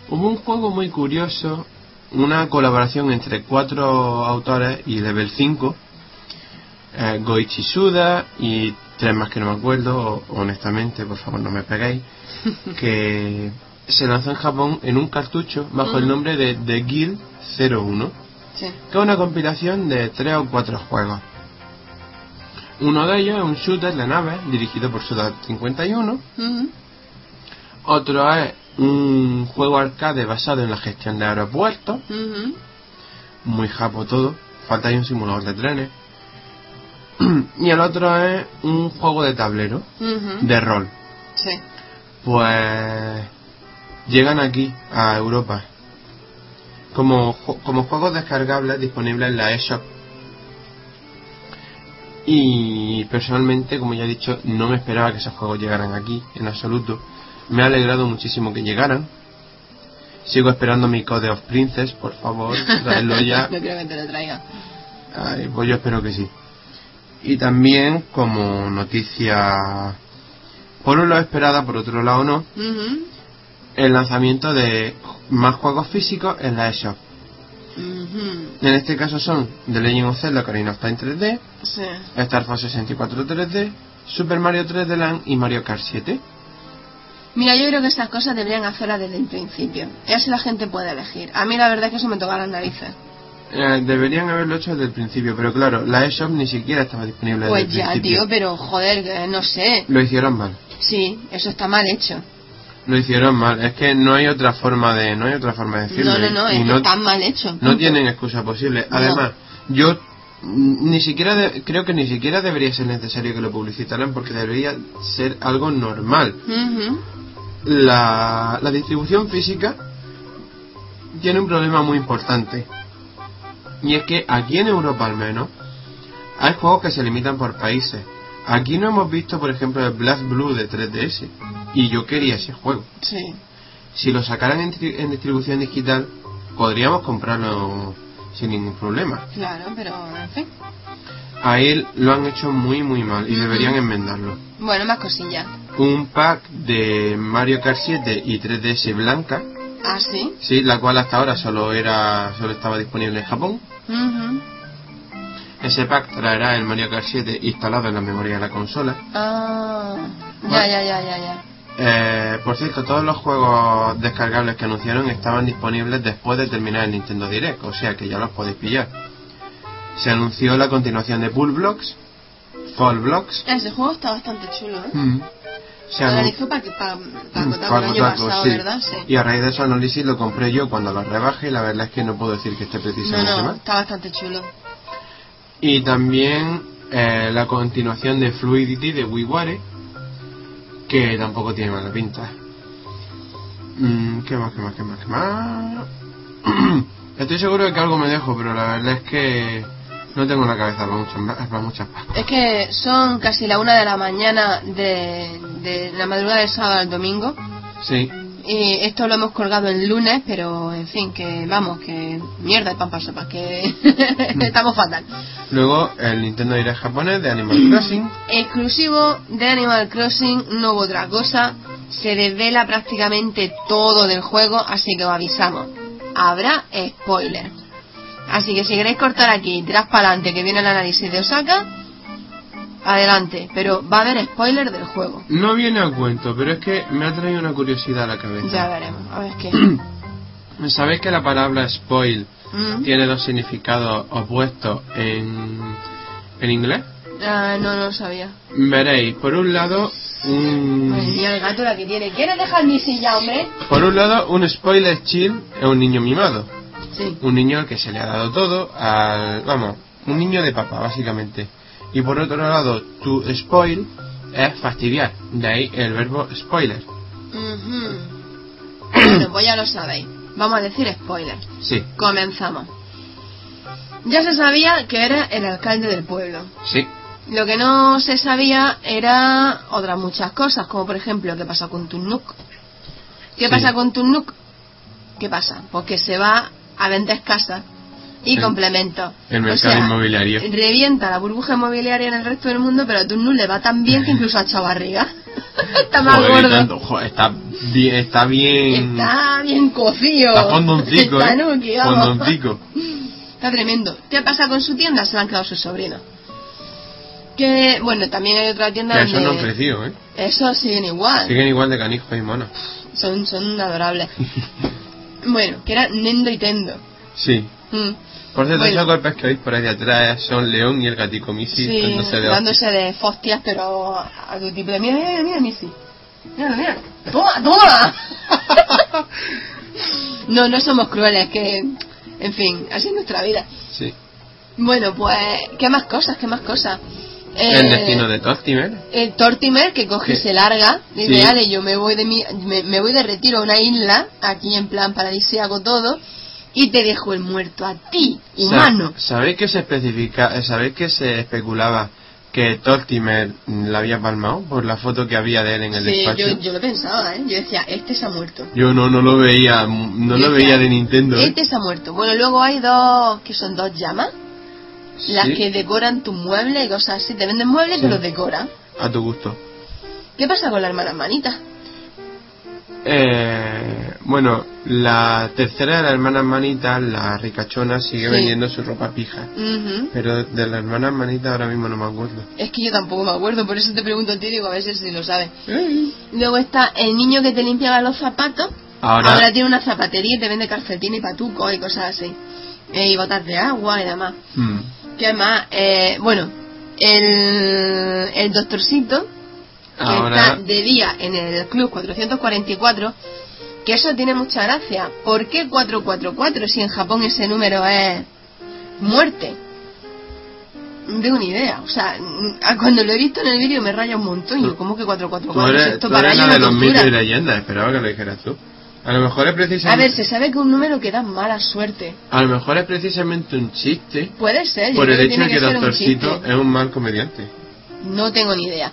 hubo un juego muy curioso, una colaboración entre cuatro autores y Level 5, eh, Goichi Suda y tres más que no me acuerdo, honestamente, por favor no me peguéis, que se lanzó en Japón en un cartucho bajo el nombre de The Guild 01, Sí. que es una compilación de tres o cuatro juegos. Uno de ellos es un shooter de naves dirigido por Suda 51, Ujú. Otro es un juego arcade basado en la gestión de aeropuertos, muy japo todo, falta ahí un simulador de trenes. y el otro es un juego de tablero, de rol. Sí. Pues llegan aquí, a Europa, como, como juegos descargables disponibles en la eShop. Y personalmente, como ya he dicho, no me esperaba que esos juegos llegaran aquí, en absoluto. Me ha alegrado muchísimo que llegaran. Sigo esperando mi Code of Princess, por favor, traedlo ya. no creo que te lo traiga. Ay, pues yo espero que sí. Y también como noticia, por un lado esperada, por otro lado no, el lanzamiento de más juegos físicos en la eShop. En este caso son The Legend of Zelda Ocarina of Time 3D, Sí. Star Fox 64 3D, Super Mario 3D Land y Mario Kart 7. Mira, yo creo que esas cosas deberían hacerlas desde el principio. Y así la gente puede elegir. A mí la verdad es que eso me toca las narices. Eh, deberían haberlo hecho desde el principio, pero claro, la eShop ni siquiera estaba disponible Pues desde el ya, principio. tío, pero joder, que no sé. Lo hicieron mal. Sí, eso está mal hecho. Lo hicieron mal. Es que no hay otra forma de, no hay otra forma de decirlo. No, no, no, Y es que está mal hecho. No tienen excusa posible. Además, yo ni siquiera de- creo que ni siquiera debería ser necesario que lo publicitaran porque debería ser algo normal. Ujú. La, la distribución física tiene un problema muy importante. Y es que aquí en Europa al menos hay juegos que se limitan por países. Aquí no hemos visto, por ejemplo, el Blast Blue de 3DS. Y yo quería ese juego. Sí. Si lo sacaran en, tri- en distribución digital, podríamos comprarlo sin ningún problema. Claro, pero en fin. Ahí lo han hecho muy muy mal y deberían enmendarlo. Bueno, más cosillas. Un pack de Mario Kart 7 y 3DS blanca, Ah, sí. sí, la cual hasta ahora solo era solo estaba disponible en Japón. Ujú. Ese pack traerá el Mario Kart 7 instalado en la memoria de la consola. Ah. Ya, Bueno. ya, ya, ya, ya. Eh, por cierto, todos los juegos descargables que anunciaron estaban disponibles después de terminar el Nintendo Direct, o sea que ya los podéis pillar. Se anunció la continuación de Pool Blocks, Fall Blocks. Ese juego está bastante chulo, ¿eh? Mm. Se Lo analizó para pa, pa, Mm, Kotaku para el año pasado, sí. ¿verdad? Sí. Y a raíz de su análisis lo compré yo cuando lo rebaje y la verdad es que no puedo decir que esté No, precisamente no, mal. está bastante chulo. Y también eh, la continuación de Fluidity de WiiWare, que tampoco tiene mala pinta. Mm, ¿Qué más, qué más, qué más, qué más? Estoy seguro de que algo me dejo, pero la verdad es que no tengo la cabeza para muchas, para muchas. Es que son casi la una de la mañana de, de la madrugada del sábado al domingo. Sí, Y esto lo hemos colgado el lunes, pero en fin, que vamos, que mierda de pan para sopa, que estamos fatal. luego el Nintendo Direct japonés de Animal Crossing. Exclusivo de Animal Crossing, no hubo otra cosa. Se desvela prácticamente todo del juego, así que os avisamos. Habrá spoiler. Así que si queréis cortar aquí y tirar para adelante que viene el análisis de Osaka, adelante. Pero va a haber spoiler del juego. No viene a cuento, pero es que me ha traído una curiosidad a la cabeza. Ya veremos, a ver qué. ¿Sabéis que la palabra spoil ¿Mm? tiene dos significados opuestos en, en inglés? Ah, no, no lo sabía. Veréis, por un lado, un, mía, el gato la que tiene. ¿Quieres dejar mi silla, hombre? por un lado, un spoiler chill es un niño mimado. Sí. Un niño que se le ha dado todo, al, vamos, un niño de papá, básicamente. Y por otro lado, to spoil es fastidiar. De ahí el verbo spoiler. Ujú. bueno, pues ya lo sabéis. Vamos a decir spoiler. Sí, Comenzamos. Ya se sabía que era el alcalde del pueblo. sí. Lo que no se sabía era otras muchas cosas, como por ejemplo, ¿qué pasa con Tunuk? ¿Qué Sí. pasa con Tunuk? ¿Qué pasa? Pues que se va a vender casas y complementos. el O mercado sea, inmobiliario. Revienta la burbuja inmobiliaria en el resto del mundo, pero a Tunuk le va tan bien que incluso ha echado barriga. Está más Joder, gordo. tanto, está bien, está bien, Está bien cocido. está fondoncico, Está eh, nuki, fondoncico. Está tremendo. ¿Qué pasa con su tienda? Se la han quedado sus sobrinos. Que, bueno, también hay otra tienda Que eso no donde... han crecido, eh. Eso siguen igual. Siguen igual de canijos y monos. Son, son adorables. bueno, que era Nendo y Tendo. Sí. Mm. Por cierto, Bueno. esos golpes que oís por ahí atrás son León y el gatico Missy Sí, dándose de dándose de fostias, pero a tu tipo de... Mira, mira, mira, Missy. Mira, mira. ¡Toma, toma! no, no somos crueles, que... En fin, así es nuestra vida. Sí. Bueno, pues, ¿qué más cosas? ¿Qué más cosas? El Eh, destino de Tortimer. el Tortimer que coge y se larga dice Sí. "Ale, yo me voy de mi, me, me voy de retiro a una isla aquí en plan paradisíaco todo y te dejo el muerto a ti humano Sa- ¿Sabéis que se especifica, eh, sabéis que se especulaba que Tortimer la había palmado por la foto que había de él en el sí despacho? yo, yo lo pensaba ¿eh? yo decía este se ha muerto Yo no, no lo veía, no Yo lo decía, veía de Nintendo. ¿eh? este se ha muerto bueno luego hay dos que son dos llamas las que decoran tus muebles y cosas así te venden muebles y te los decoran A tu gusto. ¿qué pasa con la hermana manita? Eh, bueno, la tercera de las hermanas manitas, la ricachona, sigue Sí. vendiendo su ropa pija. Pero de las hermanas manitas ahora mismo no me acuerdo. es que yo tampoco me acuerdo por eso te pregunto a ti digo a ver si lo sabes Luego está el niño que te limpiaba los zapatos. Ahora- tiene una zapatería y te vende calcetines y patucos y cosas así. Eh, y botas de agua y demás. Mm. ¿Qué más? Eh, bueno, el, el doctorcito, que Ahora, está de día en el club 444, que eso tiene mucha gracia. ¿Por qué 444 si en Japón ese número es muerte? Tengo ni idea. O sea, cuando lo he visto en el vídeo me raya un montón. Yo, ¿cómo que tú 444? Si eres, esto tú para eres es de una los mitos y leyendas, esperaba que lo dijeras tú. A lo mejor es A ver, precisamente, se sabe que un número que da mala suerte. a lo mejor es precisamente un chiste Puede ser, yo por creo el que hecho de que que un Doctorcito es un mal comediante. No tengo ni idea.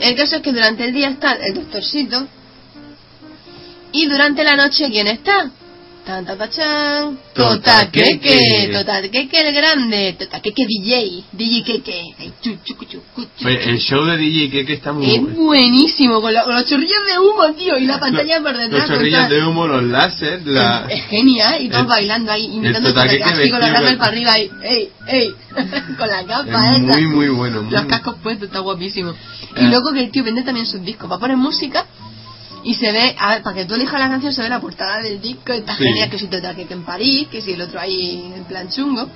El caso es que durante el día está el doctorcito y durante la noche ¿quién está? Tan, tan, chan. Totaqueque. Totaqueque, Totaqueque el grande, Totaqueque DJ, DJ Keke. Ay, chu, chu, chu. Oye, el show de DJ que, que está muy Es buenísimo, con, la- con los chorrillos de humo, tío, y la pantalla por detrás. Los chorrillos de humo, los láser, la... Es genial, y todos el- bailando ahí, imitando el Totaqueque, así con rappers con- para arriba ahí, ey, ey, con la capa Es esa. muy, muy bueno. muy Los cascos puestos, está guapísimo. Eh. Y luego que el tío vende también sus discos. Va a poner música y se ve, a ver, para que tú elijas la canción, se ve la portada del disco. Está Sí. genial, que si total que en París, que si el otro ahí en plan chungo.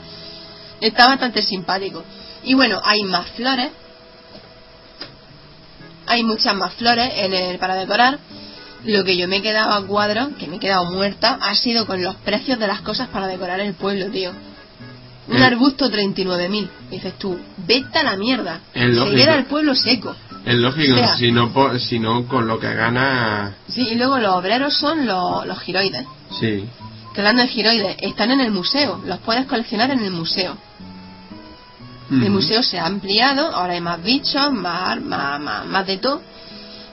Está bastante simpático. Y bueno, hay más flores. Hay muchas más flores en el, para decorar. Lo que yo me he quedado a cuadro, que me he quedado muerta, ha sido con los precios de las cosas para decorar el pueblo, tío. Un Eh. arbusto 39.000. Dices tú, vete a la mierda. Se queda el pueblo seco. Es lógico, O sea- si, no, si no con lo que gana... Sí, y luego los obreros son los, los giroides. Sí. Que hablando de giroides, están en el museo. Los puedes coleccionar en el museo. El museo se ha ampliado, ahora hay más bichos, más, más, más, más de todo.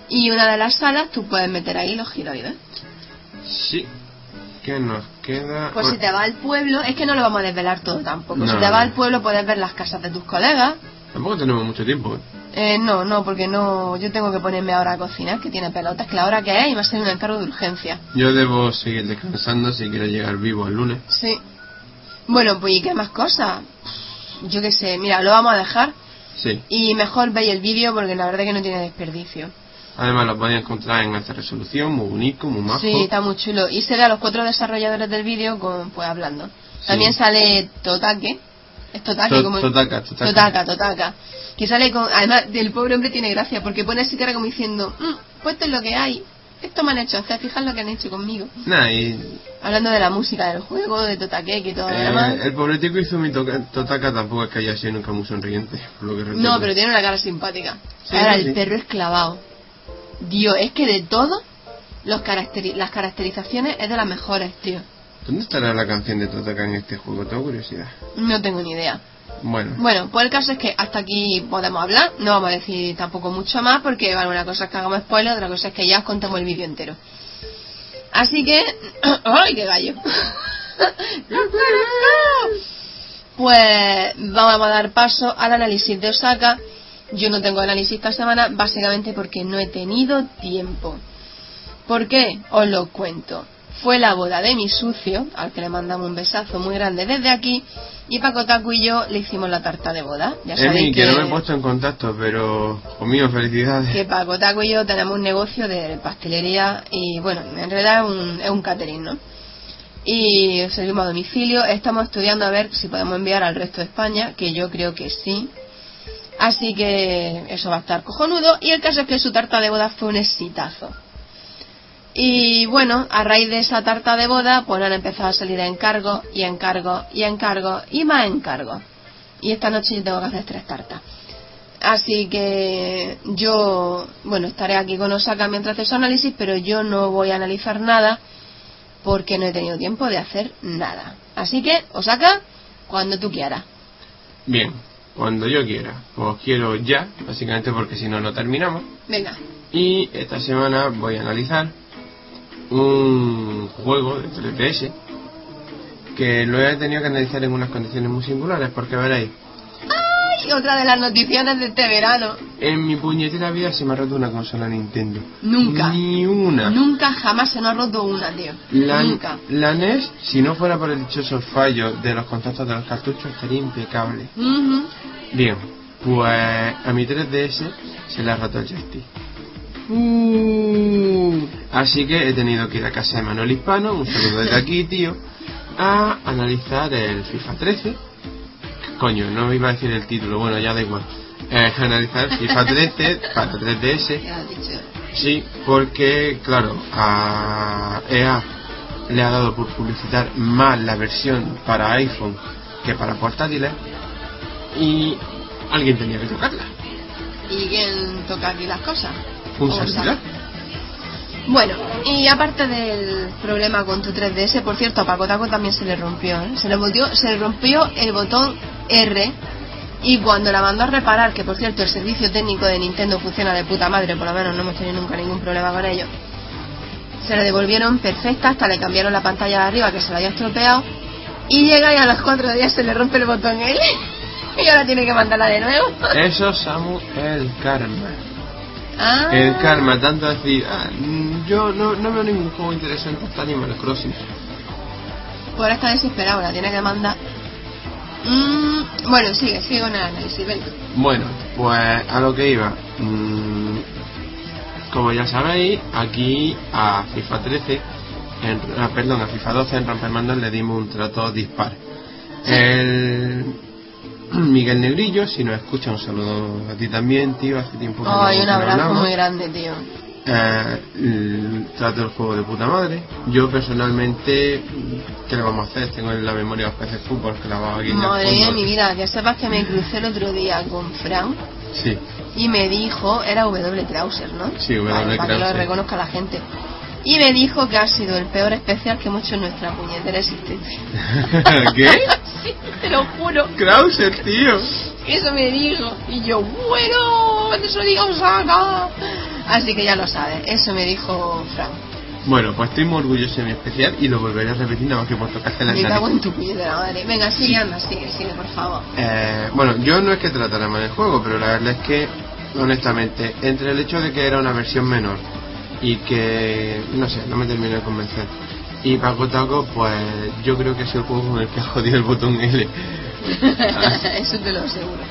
Y una de las salas tú puedes meter ahí los giroides. Sí. ¿Qué nos queda? Pues si te vas al pueblo, es que no lo vamos a desvelar todo tampoco. No. Si te vas al pueblo puedes ver las casas de tus colegas. Tampoco tenemos mucho tiempo. ¿eh? Eh, no, no, porque no, yo tengo que ponerme ahora a cocinar, que tiene pelotas, que la hora que es y va a ser un encargo de urgencia. Yo debo seguir descansando si quiero llegar vivo el lunes. Sí. Bueno, pues ¿y qué más cosas? Yo qué sé, mira, lo vamos a dejar Sí. y mejor veis el vídeo porque la verdad que no tiene desperdicio. Además lo podéis encontrar en alta resolución, muy bonito, muy majo. Sí, está muy chulo. Y se ve a los cuatro desarrolladores del vídeo con, pues hablando. También sale Totake. Es Totake To- como... Totaka, Totaka. Totaka, Totaka. Que sale con... Además, el pobre hombre tiene gracia porque pone así cara como diciendo, "Mm, pues esto es lo que hay. Esto me han hecho hacer, fijad lo que han hecho conmigo. Nah, y, Hablando de la música del juego, de Totake y todo lo eh, demás. el pobre tico hizo mi Totaka tampoco es que haya sido nunca muy sonriente. Por lo que No, recuerdo. pero tiene una cara simpática. Sí, Ahora, sí, el perro esclavado. Dios, es que de todo, los caracteri- las caracterizaciones es de las mejores, tío. ¿Dónde estará la canción de Totaka en este juego? Tengo curiosidad. No tengo ni idea. Bueno. Bueno, pues el caso es que hasta aquí podemos hablar. No vamos a decir tampoco mucho más porque bueno, una cosa es que hagamos spoiler, otra cosa es que ya os contemos el vídeo entero. Así que... ¡Ay, qué gallo! pues vamos a dar paso al análisis de Osaka. Yo no tengo análisis esta semana básicamente porque no he tenido tiempo. ¿Por qué? Os lo cuento. Fue la boda de mi sucio, al que le mandamos un besazo muy grande desde aquí, y Paco Taku y yo le hicimos la tarta de boda. Ya Emi, que no me he puesto en contacto, pero conmigo felicidades. que Paco Taco y yo tenemos un negocio de pastelería y bueno, en realidad es un, es un catering, ¿no? Y servimos a domicilio, estamos estudiando a ver si podemos enviar al resto de España, que yo creo que sí. Así que eso va a estar cojonudo. Y el caso es que su tarta de boda fue un exitazo. Y bueno, a raíz de esa tarta de boda, pues han empezado a salir encargos y encargos y encargos y más encargos. Y esta noche yo tengo que hacer tres tartas. Así que yo, bueno, estaré aquí con Osaka mientras hace su análisis, pero yo no voy a analizar nada porque no he tenido tiempo de hacer nada. Así que, Osaka, cuando tú quieras. Bien, cuando yo quiera. Pues quiero ya, básicamente porque si no, no terminamos. Venga. Y esta semana voy a analizar un juego de 3DS que lo he tenido que analizar en unas condiciones muy singulares porque veréis, ¡Ay! Otra de las noticiones de este verano. en mi puñetera vida se me ha roto una consola Nintendo. Nunca. Ni una. Nunca jamás se nos ha roto una, tío. La, Nunca. la NES, si no fuera por el dichoso fallo de los contactos de los cartuchos, estaría impecable. Bien, pues a mi 3DS se le ha roto el joystick. Uh, así que he tenido que ir a casa de Manuel Hispano, un saludo desde aquí, tío, a analizar el FIFA 13. Coño, no iba a decir el título, bueno, ya da igual. Eh, analizar FIFA 13 para 3DS. Ya has dicho. Sí, porque, claro, a EA le ha dado por publicitar más la versión para iPhone que para portátiles y alguien tenía que tocarla. ¿Y quién toca aquí las cosas? Servidor. Bueno, y aparte del problema con tu 3DS, por cierto, a Paco Taco también se le rompió, ¿eh? Se le, volvió, se le rompió el botón R y cuando la mandó a reparar, que por cierto el servicio técnico de Nintendo funciona de puta madre, por lo menos no hemos tenido nunca ningún problema con ello, se le devolvieron perfecta, hasta le cambiaron la pantalla de arriba que se la había estropeado y llega y a los cuatro días se le rompe el botón L y ahora tiene que mandarla de nuevo. Eso, Samu, el karma. Ah. El karma, tanto decir, ah, mm, yo no, no veo ningún juego interesante hasta Animal Crossing. Por está desesperado, la tiene que mandar. Mm, bueno, sigue, sigue con el análisis, venga. Bueno, pues a lo que iba. Mm, como ya sabéis, aquí a FIFA 13, en- ah, perdón, a FIFA 12 en Rompermandos le dimos un trato dispar. El Miguel Negrillo, si nos escucha, un saludo a ti también, tío. Hace tiempo que no- Ay, que un no abrazo muy grande, tío. Eh, trato el juego de puta madre. Yo personalmente, ¿qué le vamos a hacer? Tengo en la memoria los peces fútbol que la va el Madre mía mi vida, que sepas que me crucé el otro día con Fran Sí, y me dijo, era W. Krauser, ¿no? Sí, W. Vale, para que lo reconozca la gente. Y me dijo que ha sido el peor especial que hemos hecho en nuestra puñetera existencia. ¿Qué? sí, te lo juro. Krauser, tío. Eso me dijo. Y yo, bueno, lo diga Osaka. Así que ya lo sabes, eso me dijo Fran. Bueno, pues estoy muy orgulloso de mi especial y lo volveré a repetir nada más que por tocarte la Me cago en tu puñetera madre. Venga, sigue, anda, sigue, sigue, por favor. Eh, bueno, yo no es que tratara mal el juego, pero la verdad es que, honestamente, entre el hecho de que era una versión menor y que, no sé, no me terminó de convencer. Y Paco Taco, pues yo creo que es el juego con el que ha jodido el botón L. eso te lo aseguro.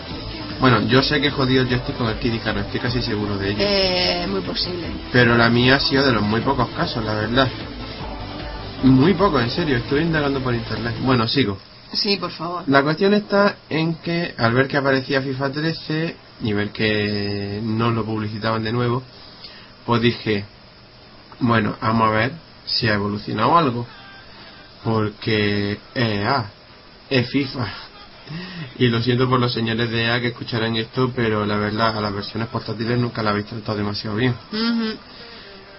Bueno, yo sé que he jodido el joystick con el Kid Icarus, estoy casi seguro de ello. Eh, muy posible. Pero la mía ha sido de los muy pocos casos, la verdad. Muy poco, en serio, estoy indagando por internet. Bueno, sigo. Sí, por favor. La cuestión está en que al ver que aparecía FIFA 13 y ver que no lo publicitaban de nuevo, pues dije, bueno, vamos a ver si ha evolucionado algo. Porque EA es FIFA. Y lo siento por los señores de EA que escucharán esto, pero la verdad a las versiones portátiles nunca la habéis tratado demasiado bien.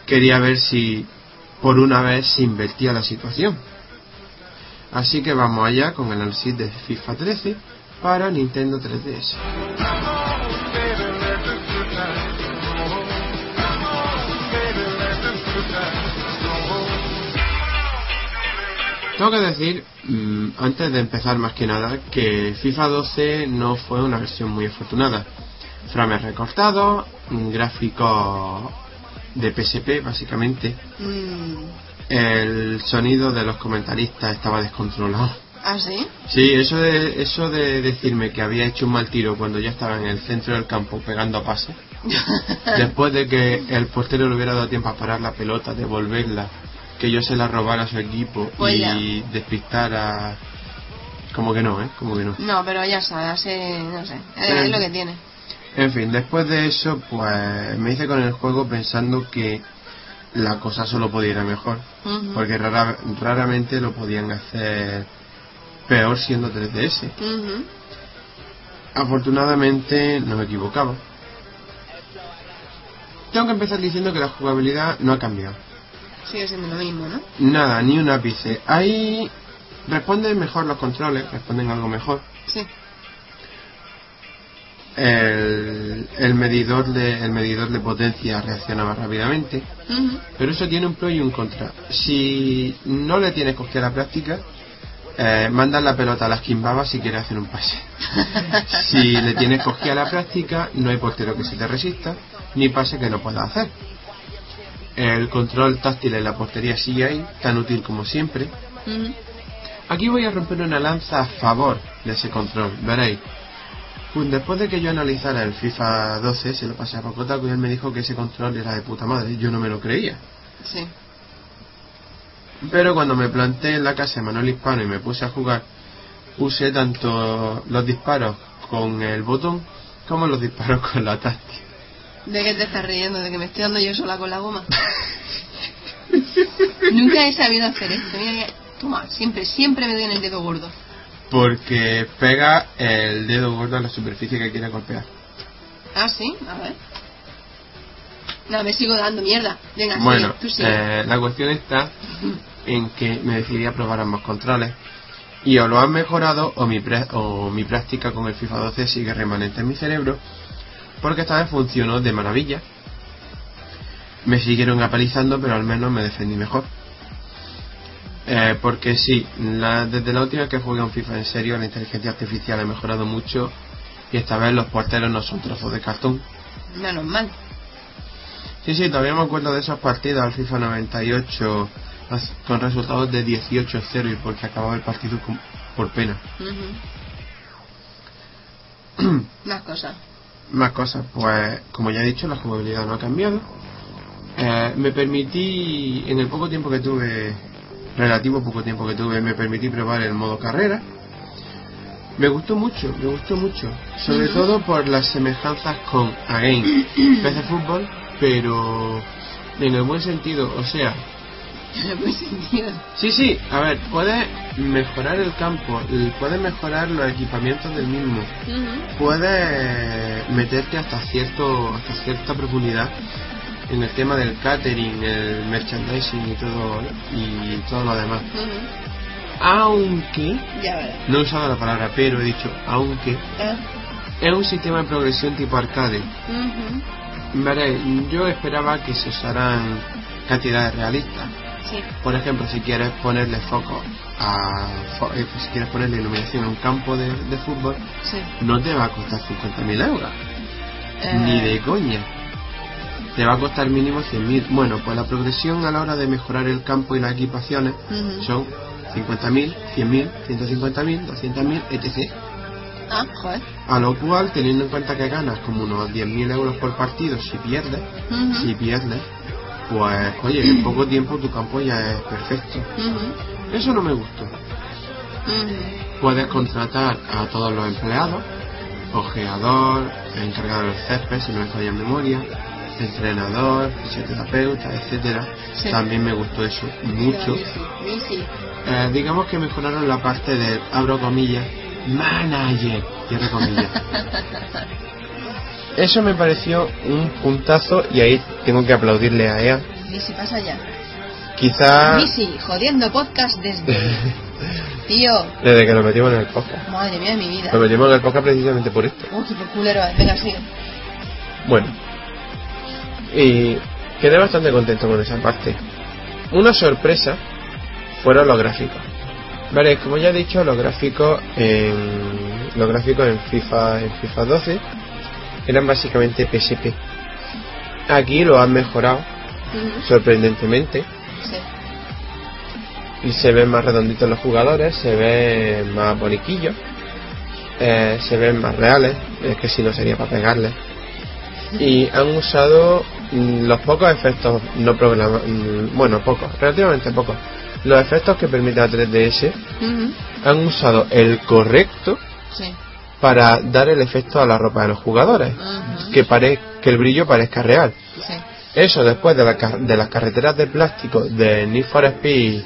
Quería ver si por una vez se invertía la situación. Así que vamos allá con el análisis de FIFA 13 para Nintendo 3DS. Tengo que decir, mm, antes de empezar más que nada, que FIFA 12 no fue una versión muy afortunada. Frames recortados, un gráfico de PSP básicamente. Mm, El sonido de los comentaristas estaba descontrolado. ¿Ah, sí? Sí, eso de, eso de decirme que había hecho un mal tiro cuando ya estaba en el centro del campo pegando a pase, después de que el portero le hubiera dado tiempo a parar la pelota, devolverla, que yo se la robara a su equipo Pues y despistar a... Como que no, ¿eh? Como que no. No, pero ya sabes, no sé, es, Sí. lo que tiene. En fin, después de eso, pues me hice con el juego pensando que la cosa solo podía ir a mejor, porque rara- raramente lo podían hacer peor siendo 3DS. Ujú. Afortunadamente no me equivocaba. Tengo que empezar diciendo que la jugabilidad no ha cambiado. Sigue siendo lo mismo, ¿no? Nada, ni un ápice. Ahí responden mejor los controles, responden algo mejor. Sí. El, el medidor de el medidor de potencia reacciona más rápidamente. Pero eso tiene un pro y un contra. Si no le tienes cogida la práctica, eh, mandas la pelota a las quimbabas si quieres hacer un pase. si le tienes cogida la práctica, no hay portero que se te resista, ni pase que no puedas hacer. El control táctil en la portería sigue ahí, tan útil como siempre. Aquí voy a romper una lanza a favor de ese control, veréis. Pues después de que yo analizara el FIFA 12, se lo pasé a Pacotaco y él me dijo que ese control era de puta madre. Yo no me lo creía. Sí. Pero cuando me planté en la casa de Manuel Hispano y me puse a jugar, usé tanto los disparos con el botón como los disparos con la táctil. ¿De qué te estás riendo? ¿De que me estoy dando yo sola con la goma? Nunca he sabido hacer esto. Mira, mira. Toma, siempre, siempre me doy en el dedo gordo. Porque pega el dedo gordo a la superficie que quiere golpear. Ah, sí, a ver. No, me sigo dando mierda. Venga, Bueno, sigue, tú sigue. eh, la cuestión está en que me decidí a probar ambos controles. Y o lo han mejorado o mi, pre- o mi práctica con el FIFA 12 sigue remanente en mi cerebro. Porque esta vez funcionó de maravilla. Me siguieron apalizando, pero al menos me defendí mejor. Eh, porque sí, la- desde la última vez que jugué a un FIFA en serio, la inteligencia artificial ha mejorado mucho. Y esta vez los porteros no son trozos de cartón. Menos mal. Sí, sí, todavía me acuerdo de esos partidos al FIFA 98 as- con resultados de 18-0 y porque acababa el partido con- por pena. Ujú. Más cosas. Más cosas, pues como ya he dicho, la jugabilidad no ha cambiado. Eh, me permití, en el poco tiempo que tuve, relativo poco tiempo que tuve, me permití probar el modo carrera. Me gustó mucho, me gustó mucho. Sobre todo por las semejanzas con Again, PC Fútbol, pero en el buen sentido, o sea, Sentido. Sí, sí, a ver, puedes mejorar el campo, puedes mejorar los equipamientos del mismo, Ujú. puedes meterte hasta cierto hasta cierta profundidad en el tema del catering, el merchandising y todo y todo lo demás. Aunque Ya no he usado la palabra pero, he dicho aunque Ah. es un sistema de progresión tipo arcade. Veréis, yo esperaba que se usaran cantidades realistas. Sí. Por ejemplo, si quieres ponerle foco a eh, si quieres ponerle iluminación a un campo de, de fútbol, Sí. no te va a costar 50.000 euros, Eh, ni de coña. Te va a costar mínimo 100.000. Bueno, pues la progresión a la hora de mejorar el campo y las equipaciones Ujú. son 50.000, 100.000, 150.000, 200.000, etc. Ah, joder. A lo cual, teniendo en cuenta que ganas como unos 10.000 euros por partido si pierdes, si pierdes, pues oye, en poco tiempo tu campo ya es perfecto. Eso no me gustó. Puedes contratar a todos los empleados, ojeador, encargado del césped, si no me falla en memoria, entrenador, fisioterapeuta, etcétera. Sí. También me gustó eso mucho. Eh, digamos que mejoraron la parte del, abro comillas, manager, cierro comillas. Eso me pareció un puntazo y ahí tengo que aplaudirle a. Y si pasa ya. Quizá... Missy, jodiendo podcast desde. Tío, Desde que nos metimos en el podcast. madre mía de mi vida. Nos metimos en el podcast precisamente por esto. Uy, qué culero es. Venga, sigue. Bueno. Y quedé bastante contento con esa parte. Una sorpresa fueron los gráficos. Vale, como ya he dicho, los gráficos en los gráficos en FIFA en FIFA 12 eran básicamente PSP. Aquí lo han mejorado sorprendentemente Sí. y se ven más redonditos los jugadores, se ven más boniquillos, eh, se ven más reales, es que si no sería para pegarles. Y han usado mm, los pocos efectos no programados, bueno, pocos, relativamente pocos. Los efectos que permite la 3DS Ujú. han usado el correcto Sí. Para dar el efecto a la ropa de los jugadores, que, pare, que el brillo parezca real. Sí. Eso después de, la de las carreteras de plástico de Need for Speed.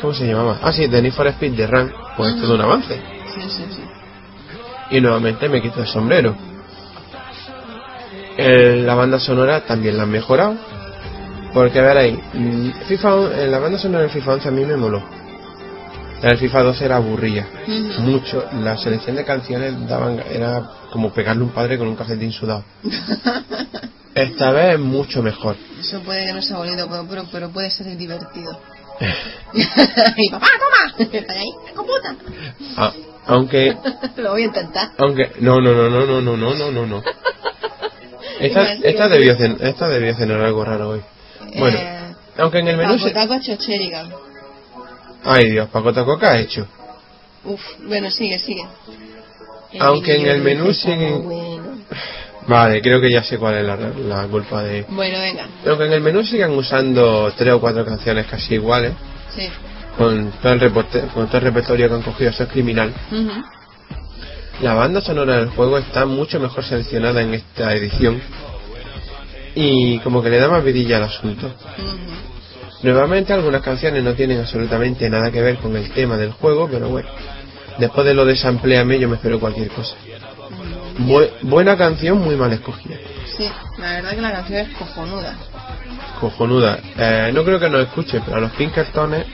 ¿Cómo se llamaba? Ah, sí, de Need for Speed de RAM. Pues es todo un avance. Sí, sí, sí. Y nuevamente me quito el sombrero. En la banda sonora también la han mejorado. Porque veréis, mm, FIFA, en la banda sonora del FIFA 11 a mí me moló. La del FIFA 12 era aburrida. Mucho. La selección de canciones daban, era como pegarle un padre con un calcetín sudado. Esta vez es mucho mejor. Eso puede que no sea bonito, pero, pero, pero puede ser divertido. y papá, toma. Ahí, puta. Ah, aunque Lo voy a intentar. Aunque, no, no, no, no, no, no, no, no, no, no. Esta, esta, debió cen- esta debió cenar algo raro hoy. Bueno, Eh, aunque en el menú se... Ay Dios, Paco Taco, ¿qué ha hecho? Uf, bueno, sigue, sigue. Aunque en el menú siguen-. Vale, creo que ya sé cuál es la, la culpa de... Bueno, venga. Aunque en el menú sigan usando tres o cuatro canciones casi iguales, Sí. con todo el, reporte- con todo el repertorio que han cogido, eso es criminal. Ujú. La banda sonora del juego está mucho mejor seleccionada en esta edición y como que le da más vidilla al asunto. Ujú. Nuevamente algunas canciones no tienen absolutamente nada que ver con el tema del juego, pero bueno. Después de lo de Sampleame yo me espero cualquier cosa. Bu- buena canción, muy mal escogida. Sí, la verdad que la canción es cojonuda. Cojonuda. Eh, no creo que nos escuche, pero a los Pinkertones,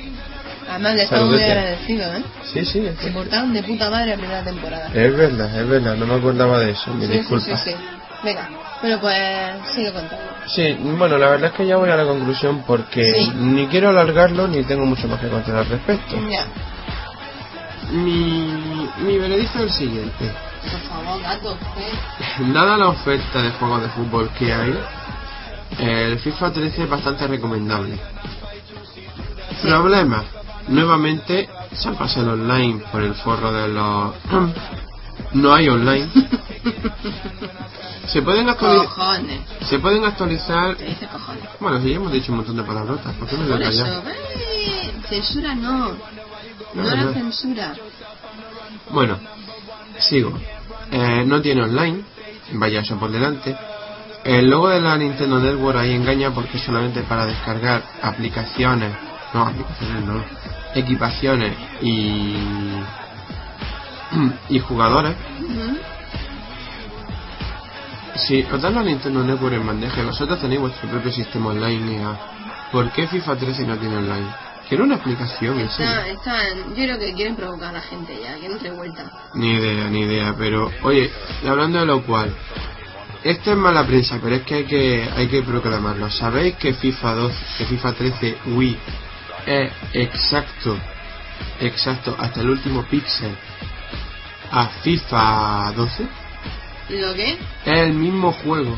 Además, le estamos muy agradecidos, ¿eh? sí, sí, Se portaron de puta madre la primera temporada. es verdad, es verdad, no me acordaba de eso, sí, disculpa. sí, sí. Venga. Bueno, pues sigue contando. Sí, bueno, la verdad es que ya voy a la conclusión porque Sí. ni quiero alargarlo ni tengo mucho más que contar al respecto. Ya. Mi, mi veredicto es el siguiente. Por favor, gato. ¿eh? Dada la oferta de juegos de fútbol que hay, el FIFA 13 es bastante recomendable. Problema, nuevamente se han pasado online por el forro de los... no hay online. se pueden actualizar... Se pueden actualizar... Te dice cojones. Bueno, si ya hemos dicho un montón de palabrotas, ¿por qué me censura no. No No, la censura. Bueno, sigo. Eh, no tiene online, vaya eso por delante. El logo de la Nintendo Network ahí engaña porque solamente para descargar aplicaciones, no aplicaciones, no, equipaciones y y jugadores. Ujú. Si os dan la Nintendo Network en bandeja y vosotros tenéis vuestro propio sistema online, ¿por qué FIFA 13 no tiene online? Quiero una explicación, en serio. Está, está, yo creo que quieren provocar a la gente ya, que no entre vuelta. Ni idea, ni idea, pero oye, hablando de lo cual, esto es mala prensa, pero es que hay que hay que proclamarlo. ¿Sabéis que FIFA 2, que FIFA 13 Wii es exacto, exacto hasta el último píxel a FIFA 12? ¿Lo qué? Es el mismo juego.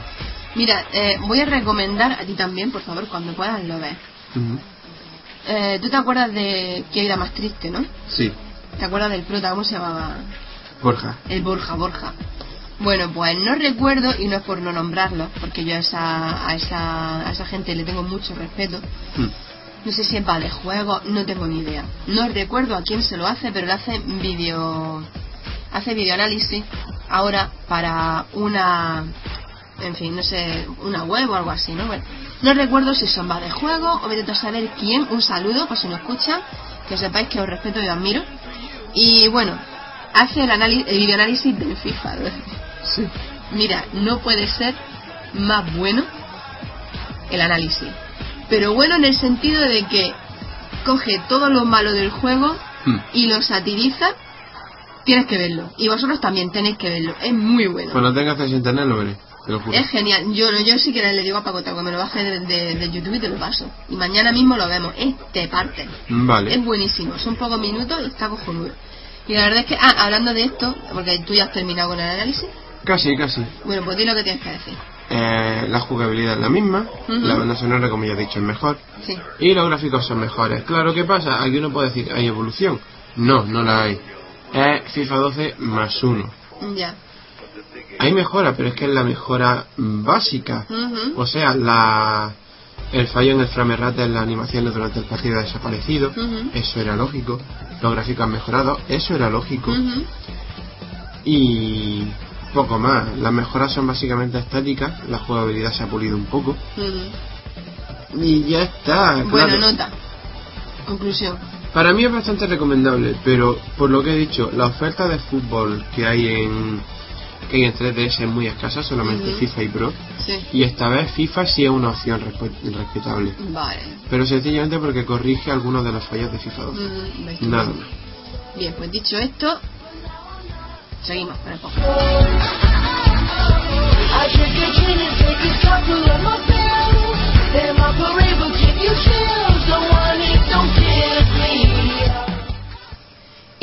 Mira, eh, voy a recomendar a ti también, por favor, cuando puedas lo ves. Eh, ¿Tú te acuerdas de qué vida más triste, no? Sí, ¿Te acuerdas del prota? ¿Cómo se llamaba? Borja. El Borja, Borja. Bueno, pues no recuerdo, y no es por no nombrarlo, porque yo a esa, a esa, a esa gente le tengo mucho respeto. Mm. No sé si es va de juego, no tengo ni idea. No recuerdo a quién se lo hace, pero le hace vídeo. Hace videoanálisis ahora para una. En fin, no sé, una web o algo así, ¿no? Bueno, no recuerdo si son va de juego o vete a saber quién. Un saludo, por si no escuchan, que sepáis que os respeto y os admiro. Y bueno, hace el, anali- el videoanálisis del FIFA. Sí. Mira, no puede ser más bueno el análisis. Pero bueno en el sentido de que coge todo lo malo del juego Hmm. y lo satiriza, tienes que verlo. Y vosotros también tenéis que verlo. Es muy bueno. Cuando tenga acceso a internet lo veré, te lo juro. Es genial. Yo, yo sí que le digo a Paco que me lo baje de, de- de YouTube y te lo paso. Y mañana mismo lo vemos. Este parte. Vale. Es buenísimo. Son pocos minutos y está cojonudo. Y la verdad es que, ah, hablando de esto, porque tú ya has terminado con el análisis, Casi, casi. bueno, pues di lo que tienes que decir. Eh, la jugabilidad es la misma, la banda sonora, como ya he dicho, es mejor. Sí. Y los gráficos son mejores. Claro, ¿qué pasa? Aquí uno puede decir, ¿hay evolución? No, no la hay. Es FIFA 12 más uno. Ya. Hay mejora, pero es que es la mejora básica. O sea, la el fallo en el frame rate en las animaciones durante el partido ha desaparecido. Eso era lógico. Los gráficos han mejorado. Eso era lógico. Y poco más. Las mejoras son básicamente estáticas. La jugabilidad se ha pulido un poco. Y ya está. Buena claro. nota. Conclusión. Para mí es bastante recomendable, pero por lo que he dicho, la oferta de fútbol que hay en que hay en 3DS es muy escasa, solamente. FIFA y Pro. Sí. Y esta vez FIFA sí es una opción respe- respetable. Vale. Pero sencillamente porque corrige algunos de los fallos de FIFA 12. Mm, veis. Nada más. Bien, pues dicho esto, seguimos con el podcast.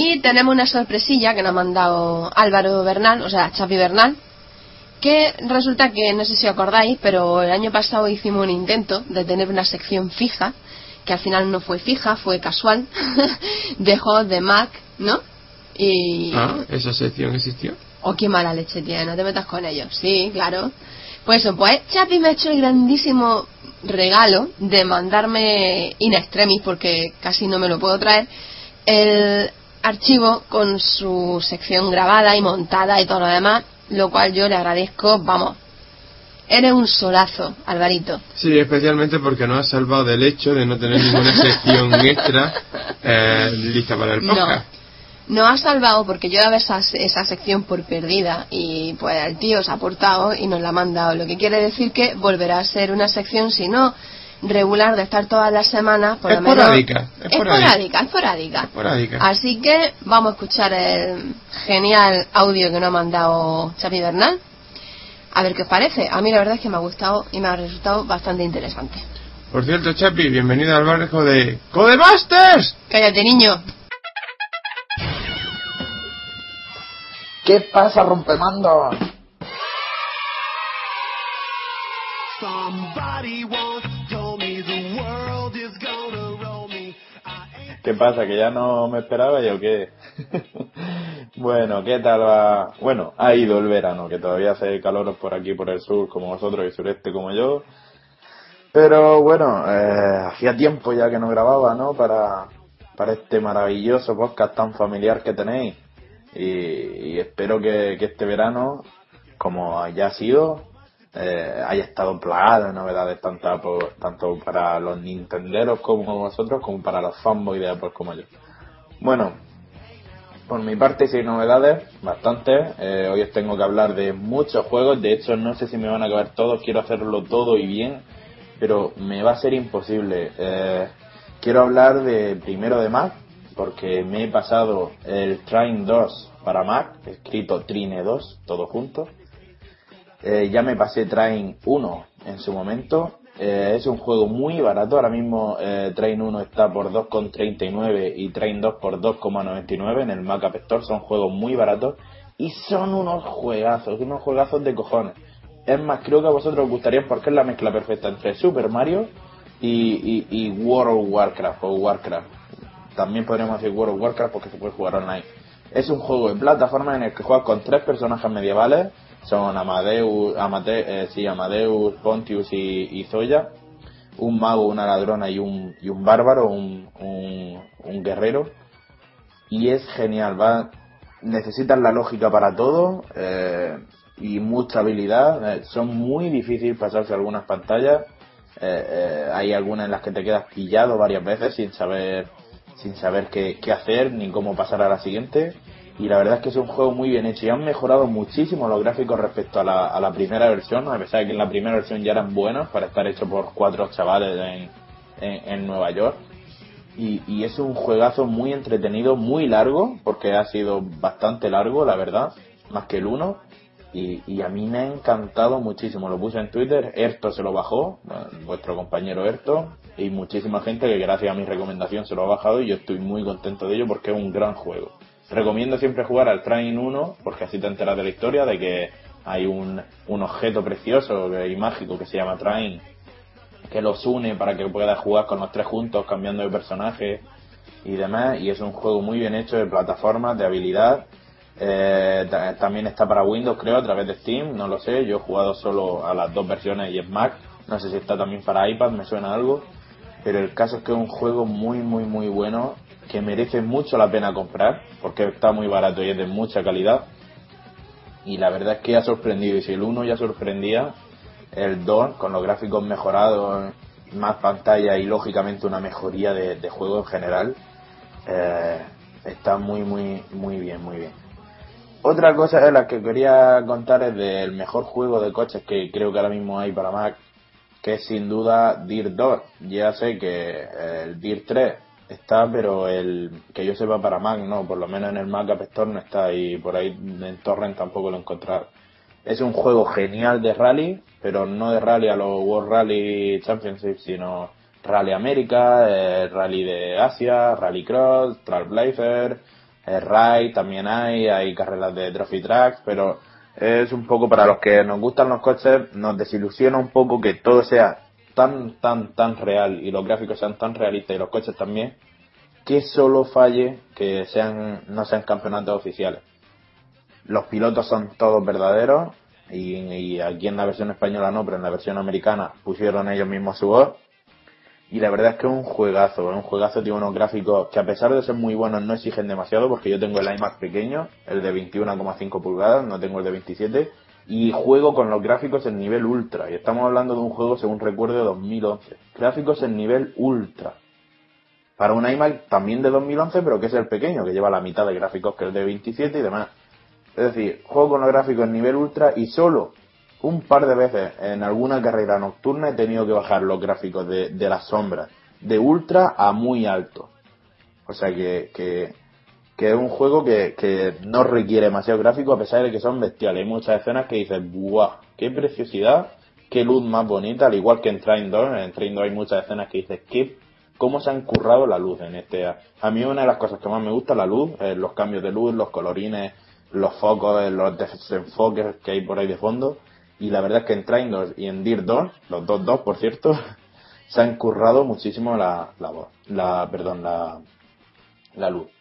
Y tenemos una sorpresilla que nos ha mandado Álvaro Bernal, o sea, Chapi Bernal, que resulta que, no sé si acordáis, pero el año pasado hicimos un intento de tener una sección fija, que al final no fue fija, fue casual, de juegos de Mac, ¿no? Y... Ah, esa sección existió. Oh, qué mala leche tiene, no te metas con ellos. Sí, claro. Pues eso, pues Chapi me ha hecho el grandísimo regalo de mandarme in extremis, porque casi no me lo puedo traer, el archivo con su sección grabada y montada y todo lo demás, lo cual yo le agradezco, vamos. Eres un solazo, Alvarito. Sí, especialmente porque nos has salvado del hecho de no tener ninguna sección extra eh, lista para el No. podcast. Nos ha salvado porque yo daba esa, esa sección por perdida y pues el tío se ha portado y nos la ha mandado. Lo que quiere decir que volverá a ser una sección, si no regular, de estar todas las semanas, por lo menos. Esporádica, esporádica. Esporádica, esporádica. Así que vamos a escuchar el genial audio que nos ha mandado Xavi Bernal. A ver qué os parece. A mí la verdad es que me ha gustado y me ha resultado bastante interesante. Por cierto, Chapi, bienvenido al barrio de Codemasters. Cállate, niño. ¿Qué pasa, rompemando? Somebody ¿Qué pasa? ¿Que ya no me esperaba yo qué? bueno, ¿qué tal va? Bueno, ha ido el verano, que todavía hace calor por aquí, por el sur, como vosotros, y sureste como yo. Pero bueno, eh, hacía tiempo ya que no grababa, ¿no? Para, para este maravilloso podcast tan familiar que tenéis. Y, espero que, que este verano, como ya ha sido, eh, haya estado plagado de novedades tanto, por- tanto para los nintenderos como vosotros, como para los fanboys de Apple como yo. Bueno, por mi parte sí hay novedades, bastantes. Eh, hoy os tengo que hablar de muchos juegos, de hecho no sé si me van a caber todos, quiero hacerlo todo y bien, pero me va a ser imposible. Eh, quiero hablar de primero de Mac, porque me he pasado el Trine 2 para Mac, escrito Trine 2, todo junto. Eh, ya me pasé Train 1 en su momento. Eh, es un juego muy barato. Ahora mismo eh, Train 1 está por 2,39 y Train 2 por 2,99 en el Mac App Store. Son juegos muy baratos y son unos juegazos, unos juegazos de cojones. Es más, creo que a vosotros os gustaría porque es la mezcla perfecta entre Super Mario y, y, World of Warcraft o Warcraft. También podríamos decir World of Warcraft porque se puede jugar online. Es un juego de plataforma en el que juegas con tres personajes medievales. Son Amadeus, Amate, eh, sí, Amadeus, Pontius y, y Zoya. Un mago, una ladrona y un, y un bárbaro, un, un, un guerrero. Y es genial, va. Necesitas la lógica para todo eh, y mucha habilidad. Eh, son muy difíciles pasarse algunas pantallas. Eh, eh, hay algunas en las que te quedas pillado varias veces sin saber sin saber qué, qué hacer ni cómo pasar a la siguiente. Y la verdad es que es un juego muy bien hecho y han mejorado muchísimo los gráficos respecto a la, a la primera versión, a pesar de que en la primera versión ya eran buenos para estar hecho por cuatro chavales en, en, en Nueva York. y, y es un juegazo muy entretenido, muy largo, porque ha sido bastante largo, la verdad, más que el 1. Y, y a mí me ha encantado muchísimo. Lo puse en Twitter, Erto se lo bajó, bueno, vuestro compañero Erto, y muchísima gente que gracias a mi recomendación se lo ha bajado y yo estoy muy contento de ello porque es un gran juego. Recomiendo siempre jugar al Train 1 porque así te enteras de la historia, de que hay un, objeto precioso y mágico que se llama Train que los une para que puedas jugar con los tres juntos cambiando de personaje y demás. Y es un juego muy bien hecho de plataformas, de habilidad. Eh, ta- también está para Windows creo a través de Steam, no lo sé, yo he jugado solo a las dos versiones y es Mac, no sé si está también para iPad, me suena algo. Pero el caso es que es un juego muy muy muy bueno que merece mucho la pena comprar porque está muy barato y es de mucha calidad. Y la verdad es que ha sorprendido y si el 1 ya sorprendía el 2 con los gráficos mejorados más pantalla y lógicamente una mejoría de, juego en general eh, está muy muy muy bien muy bien. Otra cosa de la que quería contar es del mejor juego de coches que creo que ahora mismo hay para Mac que es sin duda Dirt 2 ya sé que el Dirt 3 está pero el que yo sepa para Mac no. Por lo menos en el Mac App Store no está y por ahí en Torrent tampoco lo he encontrado es un juego genial de rally, pero no de rally a los World Rally Championship, sino Rally América, eh, Rally de Asia, Rally Cross, Trailblazer, eh, Ride también hay, hay carreras de Trophy Tracks, pero es un poco para los que nos gustan los coches, nos desilusiona un poco que todo sea tan, tan, tan real y los gráficos sean tan realistas y los coches también, que solo falle que sean, no sean campeonatos oficiales. Los pilotos son todos verdaderos y, aquí en la versión española no, pero en la versión americana pusieron ellos mismos su voz. Y la verdad es que es un juegazo, es un juegazo, tiene unos gráficos que a pesar de ser muy buenos no exigen demasiado porque yo tengo el iMac pequeño, el de 21,5 pulgadas, no tengo el de 27 y juego con los gráficos en nivel ultra. Y estamos hablando de un juego según recuerdo de 2011, gráficos en nivel ultra. Para un iMac también de 2011 pero que es el pequeño que lleva la mitad de gráficos que el de 27 y demás. Es decir, juego con los gráficos en nivel ultra y solo un par de veces en alguna carrera nocturna he tenido que bajar los gráficos de, de las sombras de ultra a muy alto. O sea que, que, que es un juego que, que no requiere demasiado gráfico a pesar de que son bestiales. Hay muchas escenas que dices, ¡buah! ¡Qué preciosidad! ¡Qué luz más bonita! Al igual que en Train 2, en Train 2 hay muchas escenas que dices, ¿qué? ¿Cómo se han currado la luz en este? A mí una de las cosas que más me gusta la luz, eh, los cambios de luz, los colorines, los focos, eh, los desenfoques que hay por ahí de fondo. Y la verdad es que en Train 2 y en Dirt 2, los dos dos por cierto, se han currado muchísimo la, la voz, la, perdón, la, la luz.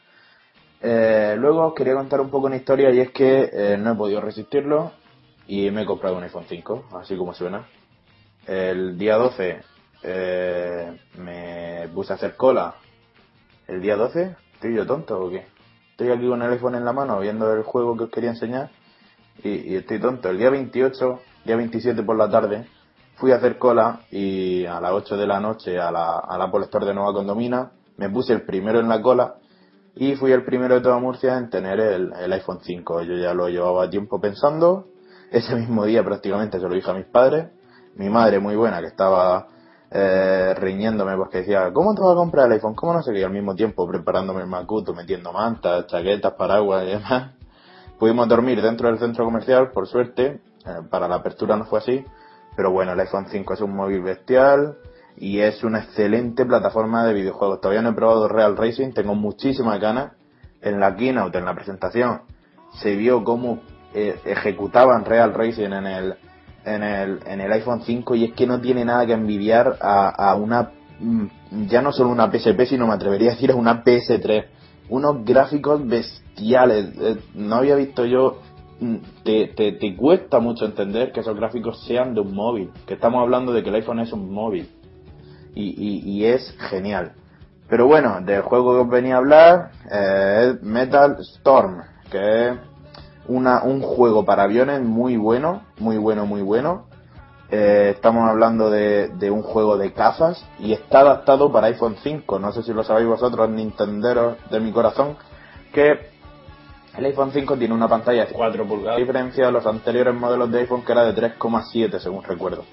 Eh, luego os quería contar un poco una historia y es que eh, no he podido resistirlo y me he comprado un iPhone 5, así como suena. El día 12 eh, me puse a hacer cola. ¿El día 12? ¿Estoy yo tonto o qué? Estoy aquí con el iPhone en la mano viendo el juego que os quería enseñar y, estoy tonto. El día 28, día 27 por la tarde, fui a hacer cola y a las 8 de la noche a la, Apple Store de Nueva Condomina me puse el primero en la cola y fui el primero de toda Murcia en tener el, iPhone 5. Yo ya lo llevaba tiempo pensando. Ese mismo día prácticamente se lo dije a mis padres. Mi madre muy buena que estaba eh, riñéndome porque decía, ¿cómo te vas a comprar el iPhone? ¿Cómo no sé qué? Y al mismo tiempo preparándome el macuto, metiendo mantas, chaquetas, paraguas y demás. Pudimos dormir dentro del centro comercial, por suerte. Eh, para la apertura no fue así. Pero bueno, el iPhone 5 es un móvil bestial y es una excelente plataforma de videojuegos. Todavía no he probado Real Racing, tengo muchísimas ganas. En la keynote, en la presentación, se vio cómo eh, ejecutaban Real Racing en el, en el, en el iPhone 5 y es que no tiene nada que envidiar a, a una, mm, ya no solo una PSP, sino me atrevería a decir a una PS3. Unos gráficos bestiales. Eh, No había visto yo mm, te, te, te cuesta mucho entender que esos gráficos sean de un móvil. Que estamos hablando de que el iPhone es un móvil. Y, y, y es genial. Pero bueno, del juego que os venía a hablar eh, es Metal Storm, que es una, un juego para aviones muy bueno, muy bueno, muy bueno. Eh, estamos hablando de, de un juego de cazas y está adaptado para iPhone 5. No sé si lo sabéis vosotros, Nintenderos de mi corazón, que el iPhone 5 tiene una pantalla de 4 pulgadas, a diferencia de los anteriores modelos de iPhone que era de 3,7 según recuerdo.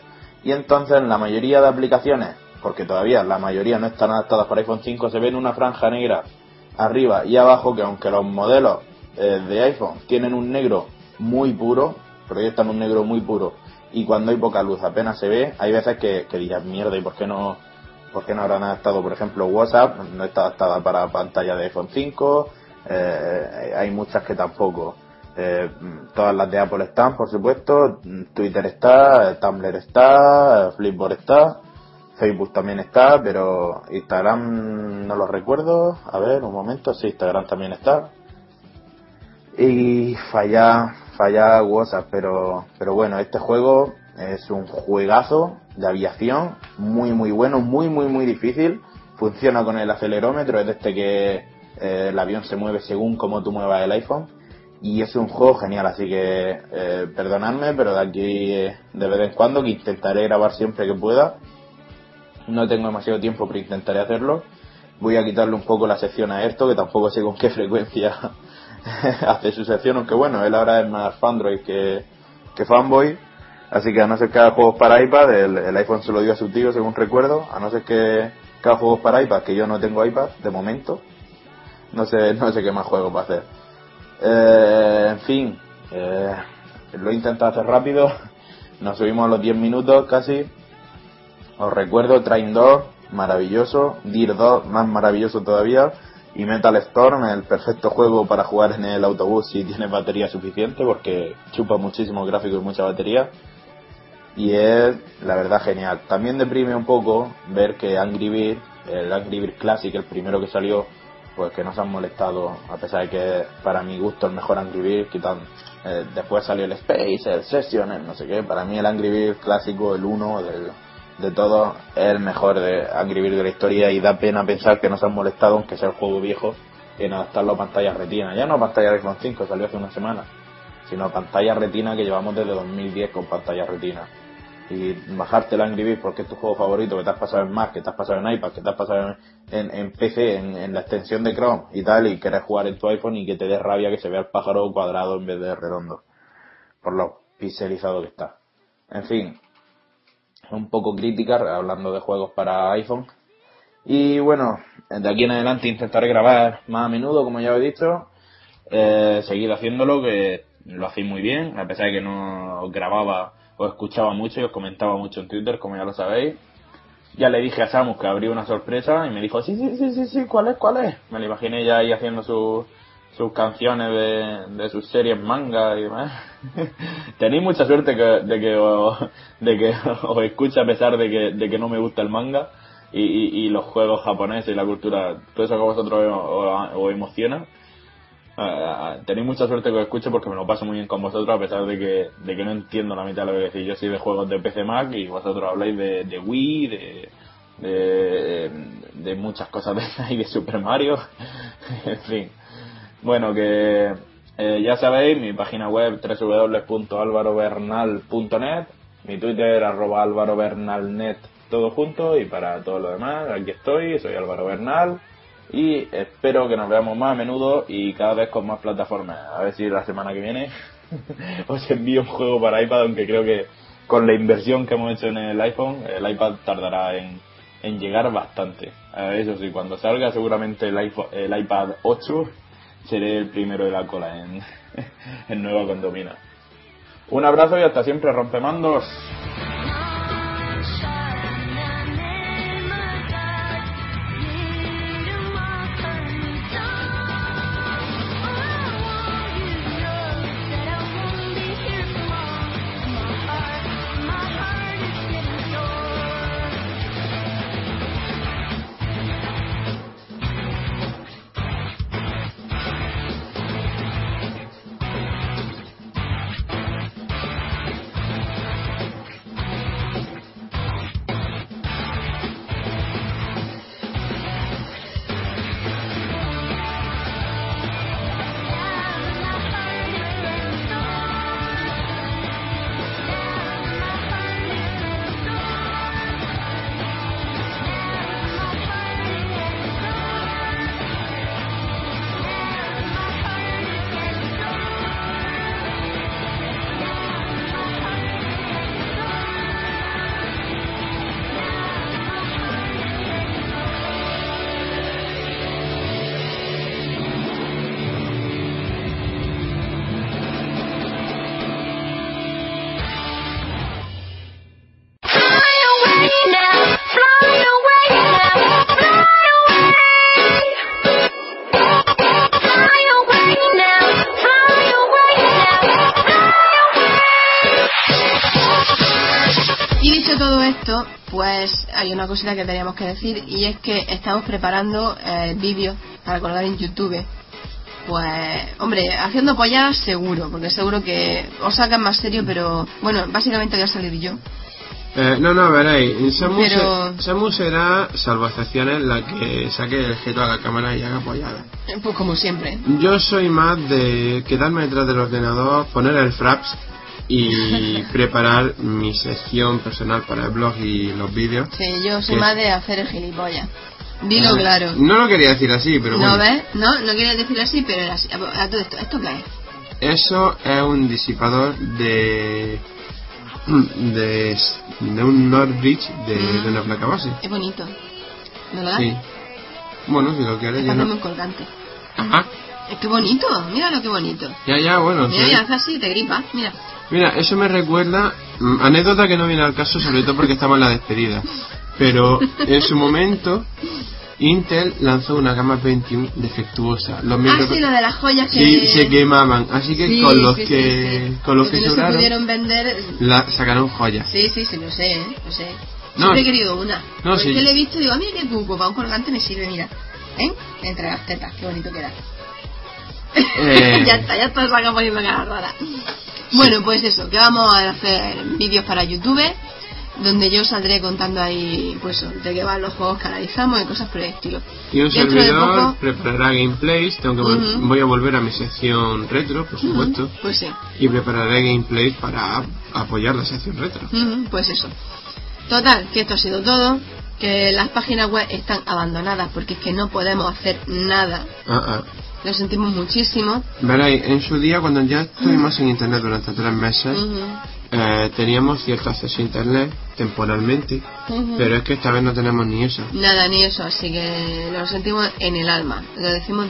Y entonces en la mayoría de aplicaciones porque todavía la mayoría no están adaptadas para iPhone 5, se ven una franja negra arriba y abajo que aunque los modelos eh, de iPhone tienen un negro muy puro, proyectan un negro muy puro y cuando hay poca luz apenas se ve, hay veces que, que dirás mierda y por qué no por qué no habrán adaptado por ejemplo WhatsApp, no está adaptada para pantalla de iPhone 5, eh, hay muchas que tampoco. Eh, todas las de Apple están, por supuesto, Twitter está, Tumblr está, Flipboard está, Facebook también está, pero Instagram no lo recuerdo. A ver, un momento, sí, Instagram también está. Y falla, falla WhatsApp, pero, pero bueno, este juego es un juegazo de aviación, muy muy bueno, muy muy muy difícil. Funciona con el acelerómetro, es este que eh, el avión se mueve según como tú muevas el iPhone. Y es un juego genial, así que eh, perdonadme, pero de aquí eh, de vez en cuando, que intentaré grabar siempre que pueda. No tengo demasiado tiempo, pero intentaré hacerlo. Voy a quitarle un poco la sección a esto, que tampoco sé con qué frecuencia hace su sección, aunque bueno, él ahora es más Fandroid que, que fanboy. Así que a no ser que haga juegos para iPad, el, el iPhone se lo dio a su tío, según recuerdo. A no ser que, que haga juegos para iPad, que yo no tengo iPad de momento. No sé, no sé qué más juegos va a hacer. Eh, en fin, eh, lo he intentado hacer rápido. Nos subimos a los 10 minutos casi. Os recuerdo Train 2, maravilloso. Deer 2, más maravilloso todavía. Y Metal Storm, el perfecto juego para jugar en el autobús si tienes batería suficiente, porque chupa muchísimo gráfico y mucha batería. Y es, la verdad, genial. También deprime un poco ver que Angry Bird, el Angry Bird Classic, el primero que salió, pues que no se han molestado, a pesar de que para mi gusto el mejor Angry Bird, quitan, eh, después salió el Space, el Session, el no sé qué, para mí el Angry Bird clásico, el 1 del, de todo, es el mejor de Angry Bird de la historia y da pena pensar que no se han molestado, aunque sea el juego viejo, en adaptarlo a pantalla retina. Ya no a pantalla de iPhone 5, salió hace una semana, sino a pantalla retina que llevamos desde 2010 con pantalla retina. Y bajarte el Angry Birds porque es tu juego favorito, que te has pasado en Mac, que te has pasado en iPad, que te has pasado en, PC, en, la extensión de Chrome y tal, y quieres jugar en tu iPhone y que te dé rabia que se vea el pájaro cuadrado en vez de redondo. Por lo pixelizado que está. En fin, un poco crítica hablando de juegos para iPhone. Y bueno, de aquí en adelante intentaré grabar más a menudo, como ya he dicho. Eh, seguir haciéndolo, que lo hacéis muy bien, a pesar de que no grababa, os escuchaba mucho y os comentaba mucho en Twitter, como ya lo sabéis. Ya le dije a Samus que habría una sorpresa y me dijo, sí, sí, sí, sí, sí, ¿cuál es, cuál es? Me lo imaginé ya ahí haciendo sus sus canciones de, de sus series manga y demás. Tenéis mucha suerte que, de que os, de que os escuche a pesar de que, de que no me gusta el manga y, y, los juegos japoneses y la cultura, todo eso que vosotros os, os- emociona. Ah, tenéis mucha suerte que os escuche porque me lo paso muy bien con vosotros a pesar de que, de que no entiendo la mitad de lo que decís. Yo soy de juegos de PC Mac y vosotros habláis de, de Wii, de, de, muchas cosas de y de Super Mario. en fin. Bueno, que eh, ya sabéis, mi página web www.alvarovernal.net, mi Twitter arroba alvarovernalnet, todo junto y para todo lo demás, aquí estoy, soy Álvaro Bernal y espero que nos veamos más a menudo y cada vez con más plataformas. A ver si la semana que viene os envío un juego para iPad, aunque creo que con la inversión que hemos hecho en el iPhone, el iPad tardará en, llegar bastante. Eso sí, cuando salga seguramente el, iPhone, el iPad 8 seré el primero de la cola en, en Nueva Condomina. Un abrazo y hasta siempre, rompemandos. Hay una cosita que teníamos que decir y es que estamos preparando eh, vídeos para colgar en YouTube. Pues, hombre, haciendo polladas seguro, porque seguro que os sacan más serio, pero bueno, básicamente voy a salir yo. Eh, no, no, veréis. Samu, Pero- se- Samu será, salvo excepciones, la que saque el jeto a la cámara y haga apoyada. Pues como siempre. Yo soy más de quedarme detrás del ordenador, poner el fraps y preparar mi sección personal para el blog y los vídeos. Sí, yo soy más de hacer el gilipollas. Dilo Eh, claro. No lo quería decir así, pero ¿No bueno. ves? No, no quería decirlo así, pero era así. A, todo esto, ¿esto qué es? Eso es un disipador de. de, de un Nordbridge de, Mm. de una placa base. Es bonito. ¿No lo das? Sí. Bueno, si lo quieres, hacerme no. un colgante. Ajá. Es que bonito, mira lo que bonito. Ya, ya, bueno. Mira, sí. ya, hace así, te gripa, mira. Mira, eso me recuerda. mm, anécdota que no viene al caso, sobre todo porque estamos en la despedida. Pero en su momento, Intel lanzó una gama 21 defectuosa. Los Ah, micro- sí, lo de las joyas que... Sí, se quemaban. Así que Sí, con los sí, que con los Lo que no se sobraron, pudieron vender... la sacaron joyas. Sí, sí, sí, lo sé, ¿eh? Lo sé. No, Siempre he querido una. No, Porque le he visto y digo, "Ah, mira qué cuco, para un colgante me sirve, mira. ¿Eh? Entre las tetas, qué bonito queda. Eh. ya está, ya está, saca poniendo cara rara. Bueno, pues eso, que vamos a hacer vídeos para YouTube, donde yo saldré contando ahí, pues, de qué van los juegos que analizamos y cosas por el estilo. Y un Dentro servidor poco- preparará gameplays. Tengo que voy a volver a mi sección retro, por supuesto. Pues sí. Y prepararé gameplays para ap- apoyar la sección retro. Pues eso. Total, que esto ha sido todo. Que las páginas web están abandonadas porque es que no podemos hacer nada. Lo sentimos muchísimo. Veréis, en su día, cuando ya estuvimos en internet durante tres meses, eh, teníamos cierto acceso a internet temporalmente, pero es que esta vez no tenemos ni eso. Nada, ni eso, así que lo sentimos en el alma, lo decimos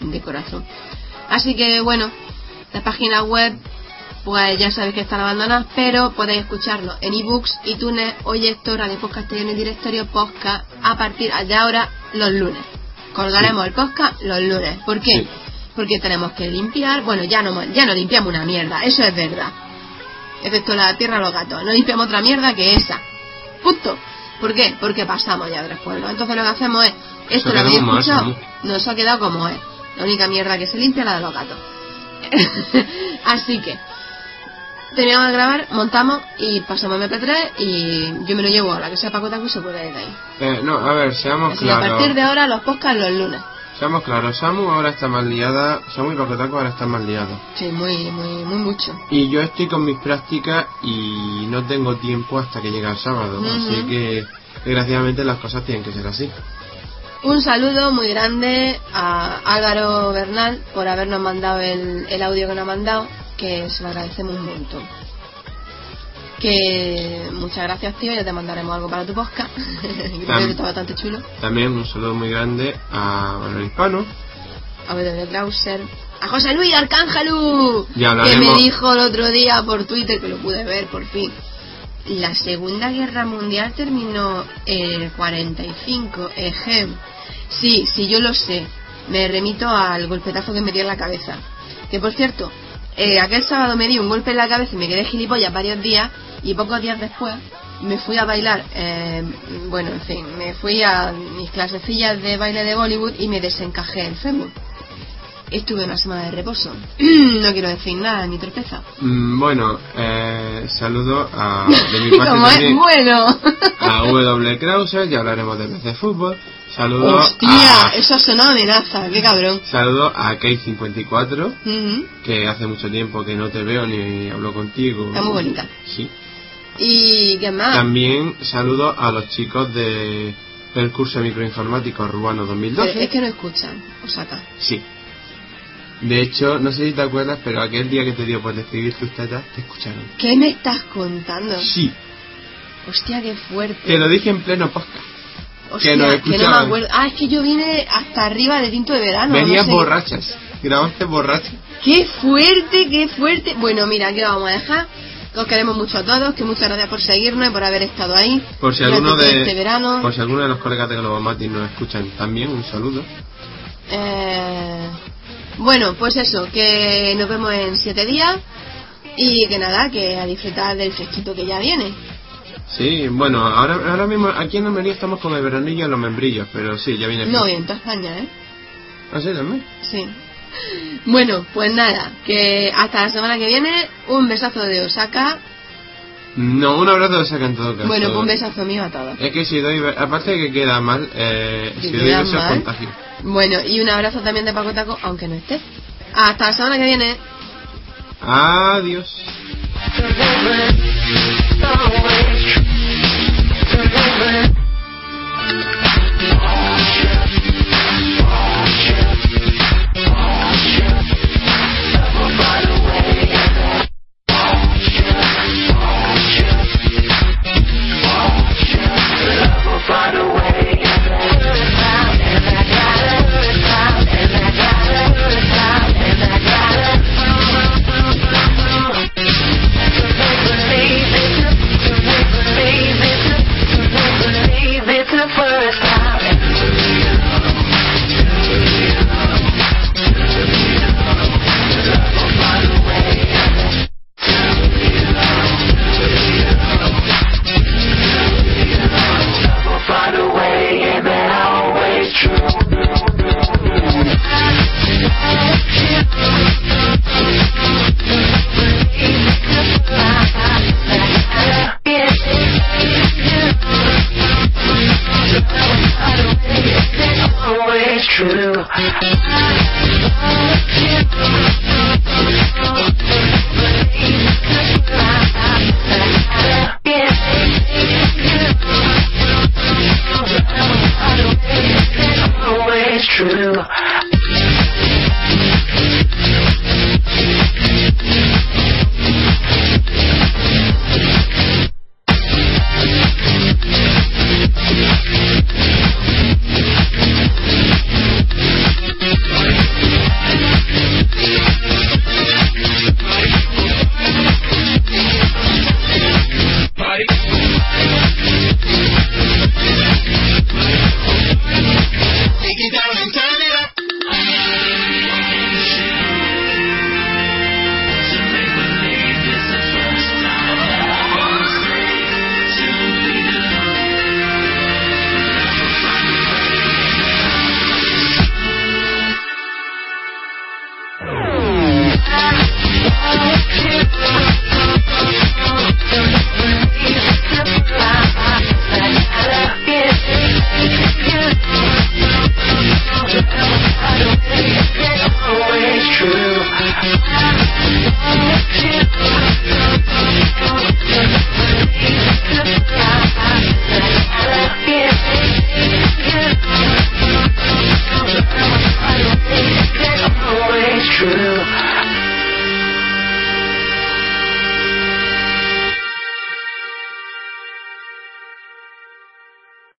de corazón. Así que bueno, las páginas web, pues ya sabéis que están abandonadas, pero podéis escucharlo en ebooks, iTunes, Oyesto, Radio Podcast, en el directorio podcast a partir de ahora los lunes. Colgaremos el podcast los lunes. ¿Por qué? Sí. Porque tenemos que limpiar, bueno, ya no, ya no limpiamos una mierda, eso es verdad. Excepto la tierra a los gatos, no limpiamos otra mierda que esa. Punto. ¿Por qué? Porque pasamos ya de tres pueblos. Entonces lo que hacemos es, esto lo ha habéis escuchado, Samu. nos ha quedado como es. La única mierda que se limpia es la de los gatos. Así que, terminamos de grabar, montamos y pasamos MP3 y yo me lo llevo a la que sea Paco y se puede ir de ahí. Eh, no, a ver, seamos Así que a claros. partir de ahora los podcasts los lunes. Seamos claros, Samu ahora está más liada, Samu y Pacotaco ahora están más liados. Sí, muy, muy, muy mucho. Y yo estoy con mis prácticas y no tengo tiempo hasta que llegue el sábado, así que desgraciadamente las cosas tienen que ser así. Un saludo muy grande a Álvaro Bernal por habernos mandado el, el audio que nos ha mandado, que se lo agradecemos un montón. Que muchas gracias, tío, ya te mandaremos algo para tu podcast. que creo que está bastante chulo. También un saludo muy grande a Manuel Hispano, A W. Browser. A José Luis Arcángelu, que me dijo el otro día por Twitter, que lo pude ver por fin. La Segunda Guerra Mundial terminó en el 45, ejem. Sí, sí, yo lo sé. Me remito al golpetazo que me dio en la cabeza. Que por cierto, eh, aquel sábado me di un golpe en la cabeza y me quedé gilipollas varios días y pocos días después me fui a bailar, eh, bueno, en fin, me fui a mis clasecillas de baile de Bollywood y me desencajé el fémur. Estuve una semana de reposo. no quiero decir nada, ni torpeza. Mm, bueno, eh, saludo a, de mi parte también bueno. a W. Krause, ya hablaremos de PC Fútbol. Saludo Hostia, a, eso ha sonado amenaza, qué cabrón. saludo a Kate54, Ujú. que hace mucho tiempo que no te veo ni hablo contigo. Está muy bonita. Sí. ¿Y qué más? También saludo a los chicos de el curso de microinformática urbano Pero 2012. es que no escuchan, Osaka. Sí. De hecho, no sé si te acuerdas, pero aquel día que te dio por describir tus tetas, te escucharon. ¿Qué me estás contando? Sí, Hostia, qué fuerte. te lo dije en pleno podcast. Hostia, que nos no me acuerdo. Ah, es que yo vine hasta arriba de tinto de verano. no Venías sé. borrachas. Grabaste borrachas. ¡Qué fuerte, qué fuerte! Bueno, mira, aquí lo vamos a dejar. Que os queremos mucho a todos, que muchas gracias por seguirnos y por haber estado ahí. Por si alguno de este verano. por si alguno de los colegas de Globomati nos escuchan también, un saludo. Eh, bueno, pues eso, que nos vemos en siete días y que nada, que a disfrutar del fresquito que ya viene. Sí, bueno, ahora, ahora mismo aquí en Almería estamos con el veranillo en los membrillos, pero sí, ya viene el No, y en toda España, ¿eh? ¿Ah, sí, también? Sí. Bueno, pues nada, que hasta la semana que viene, un besazo de Osaka. No, un abrazo de saca en todo caso. Bueno, pues un besazo mío a todos. Es que si doy, aparte de que queda mal, eh, Que si doy besos contagio. Bueno, y un abrazo también de Paco Taco, aunque no esté. Hasta la semana que viene. Adiós.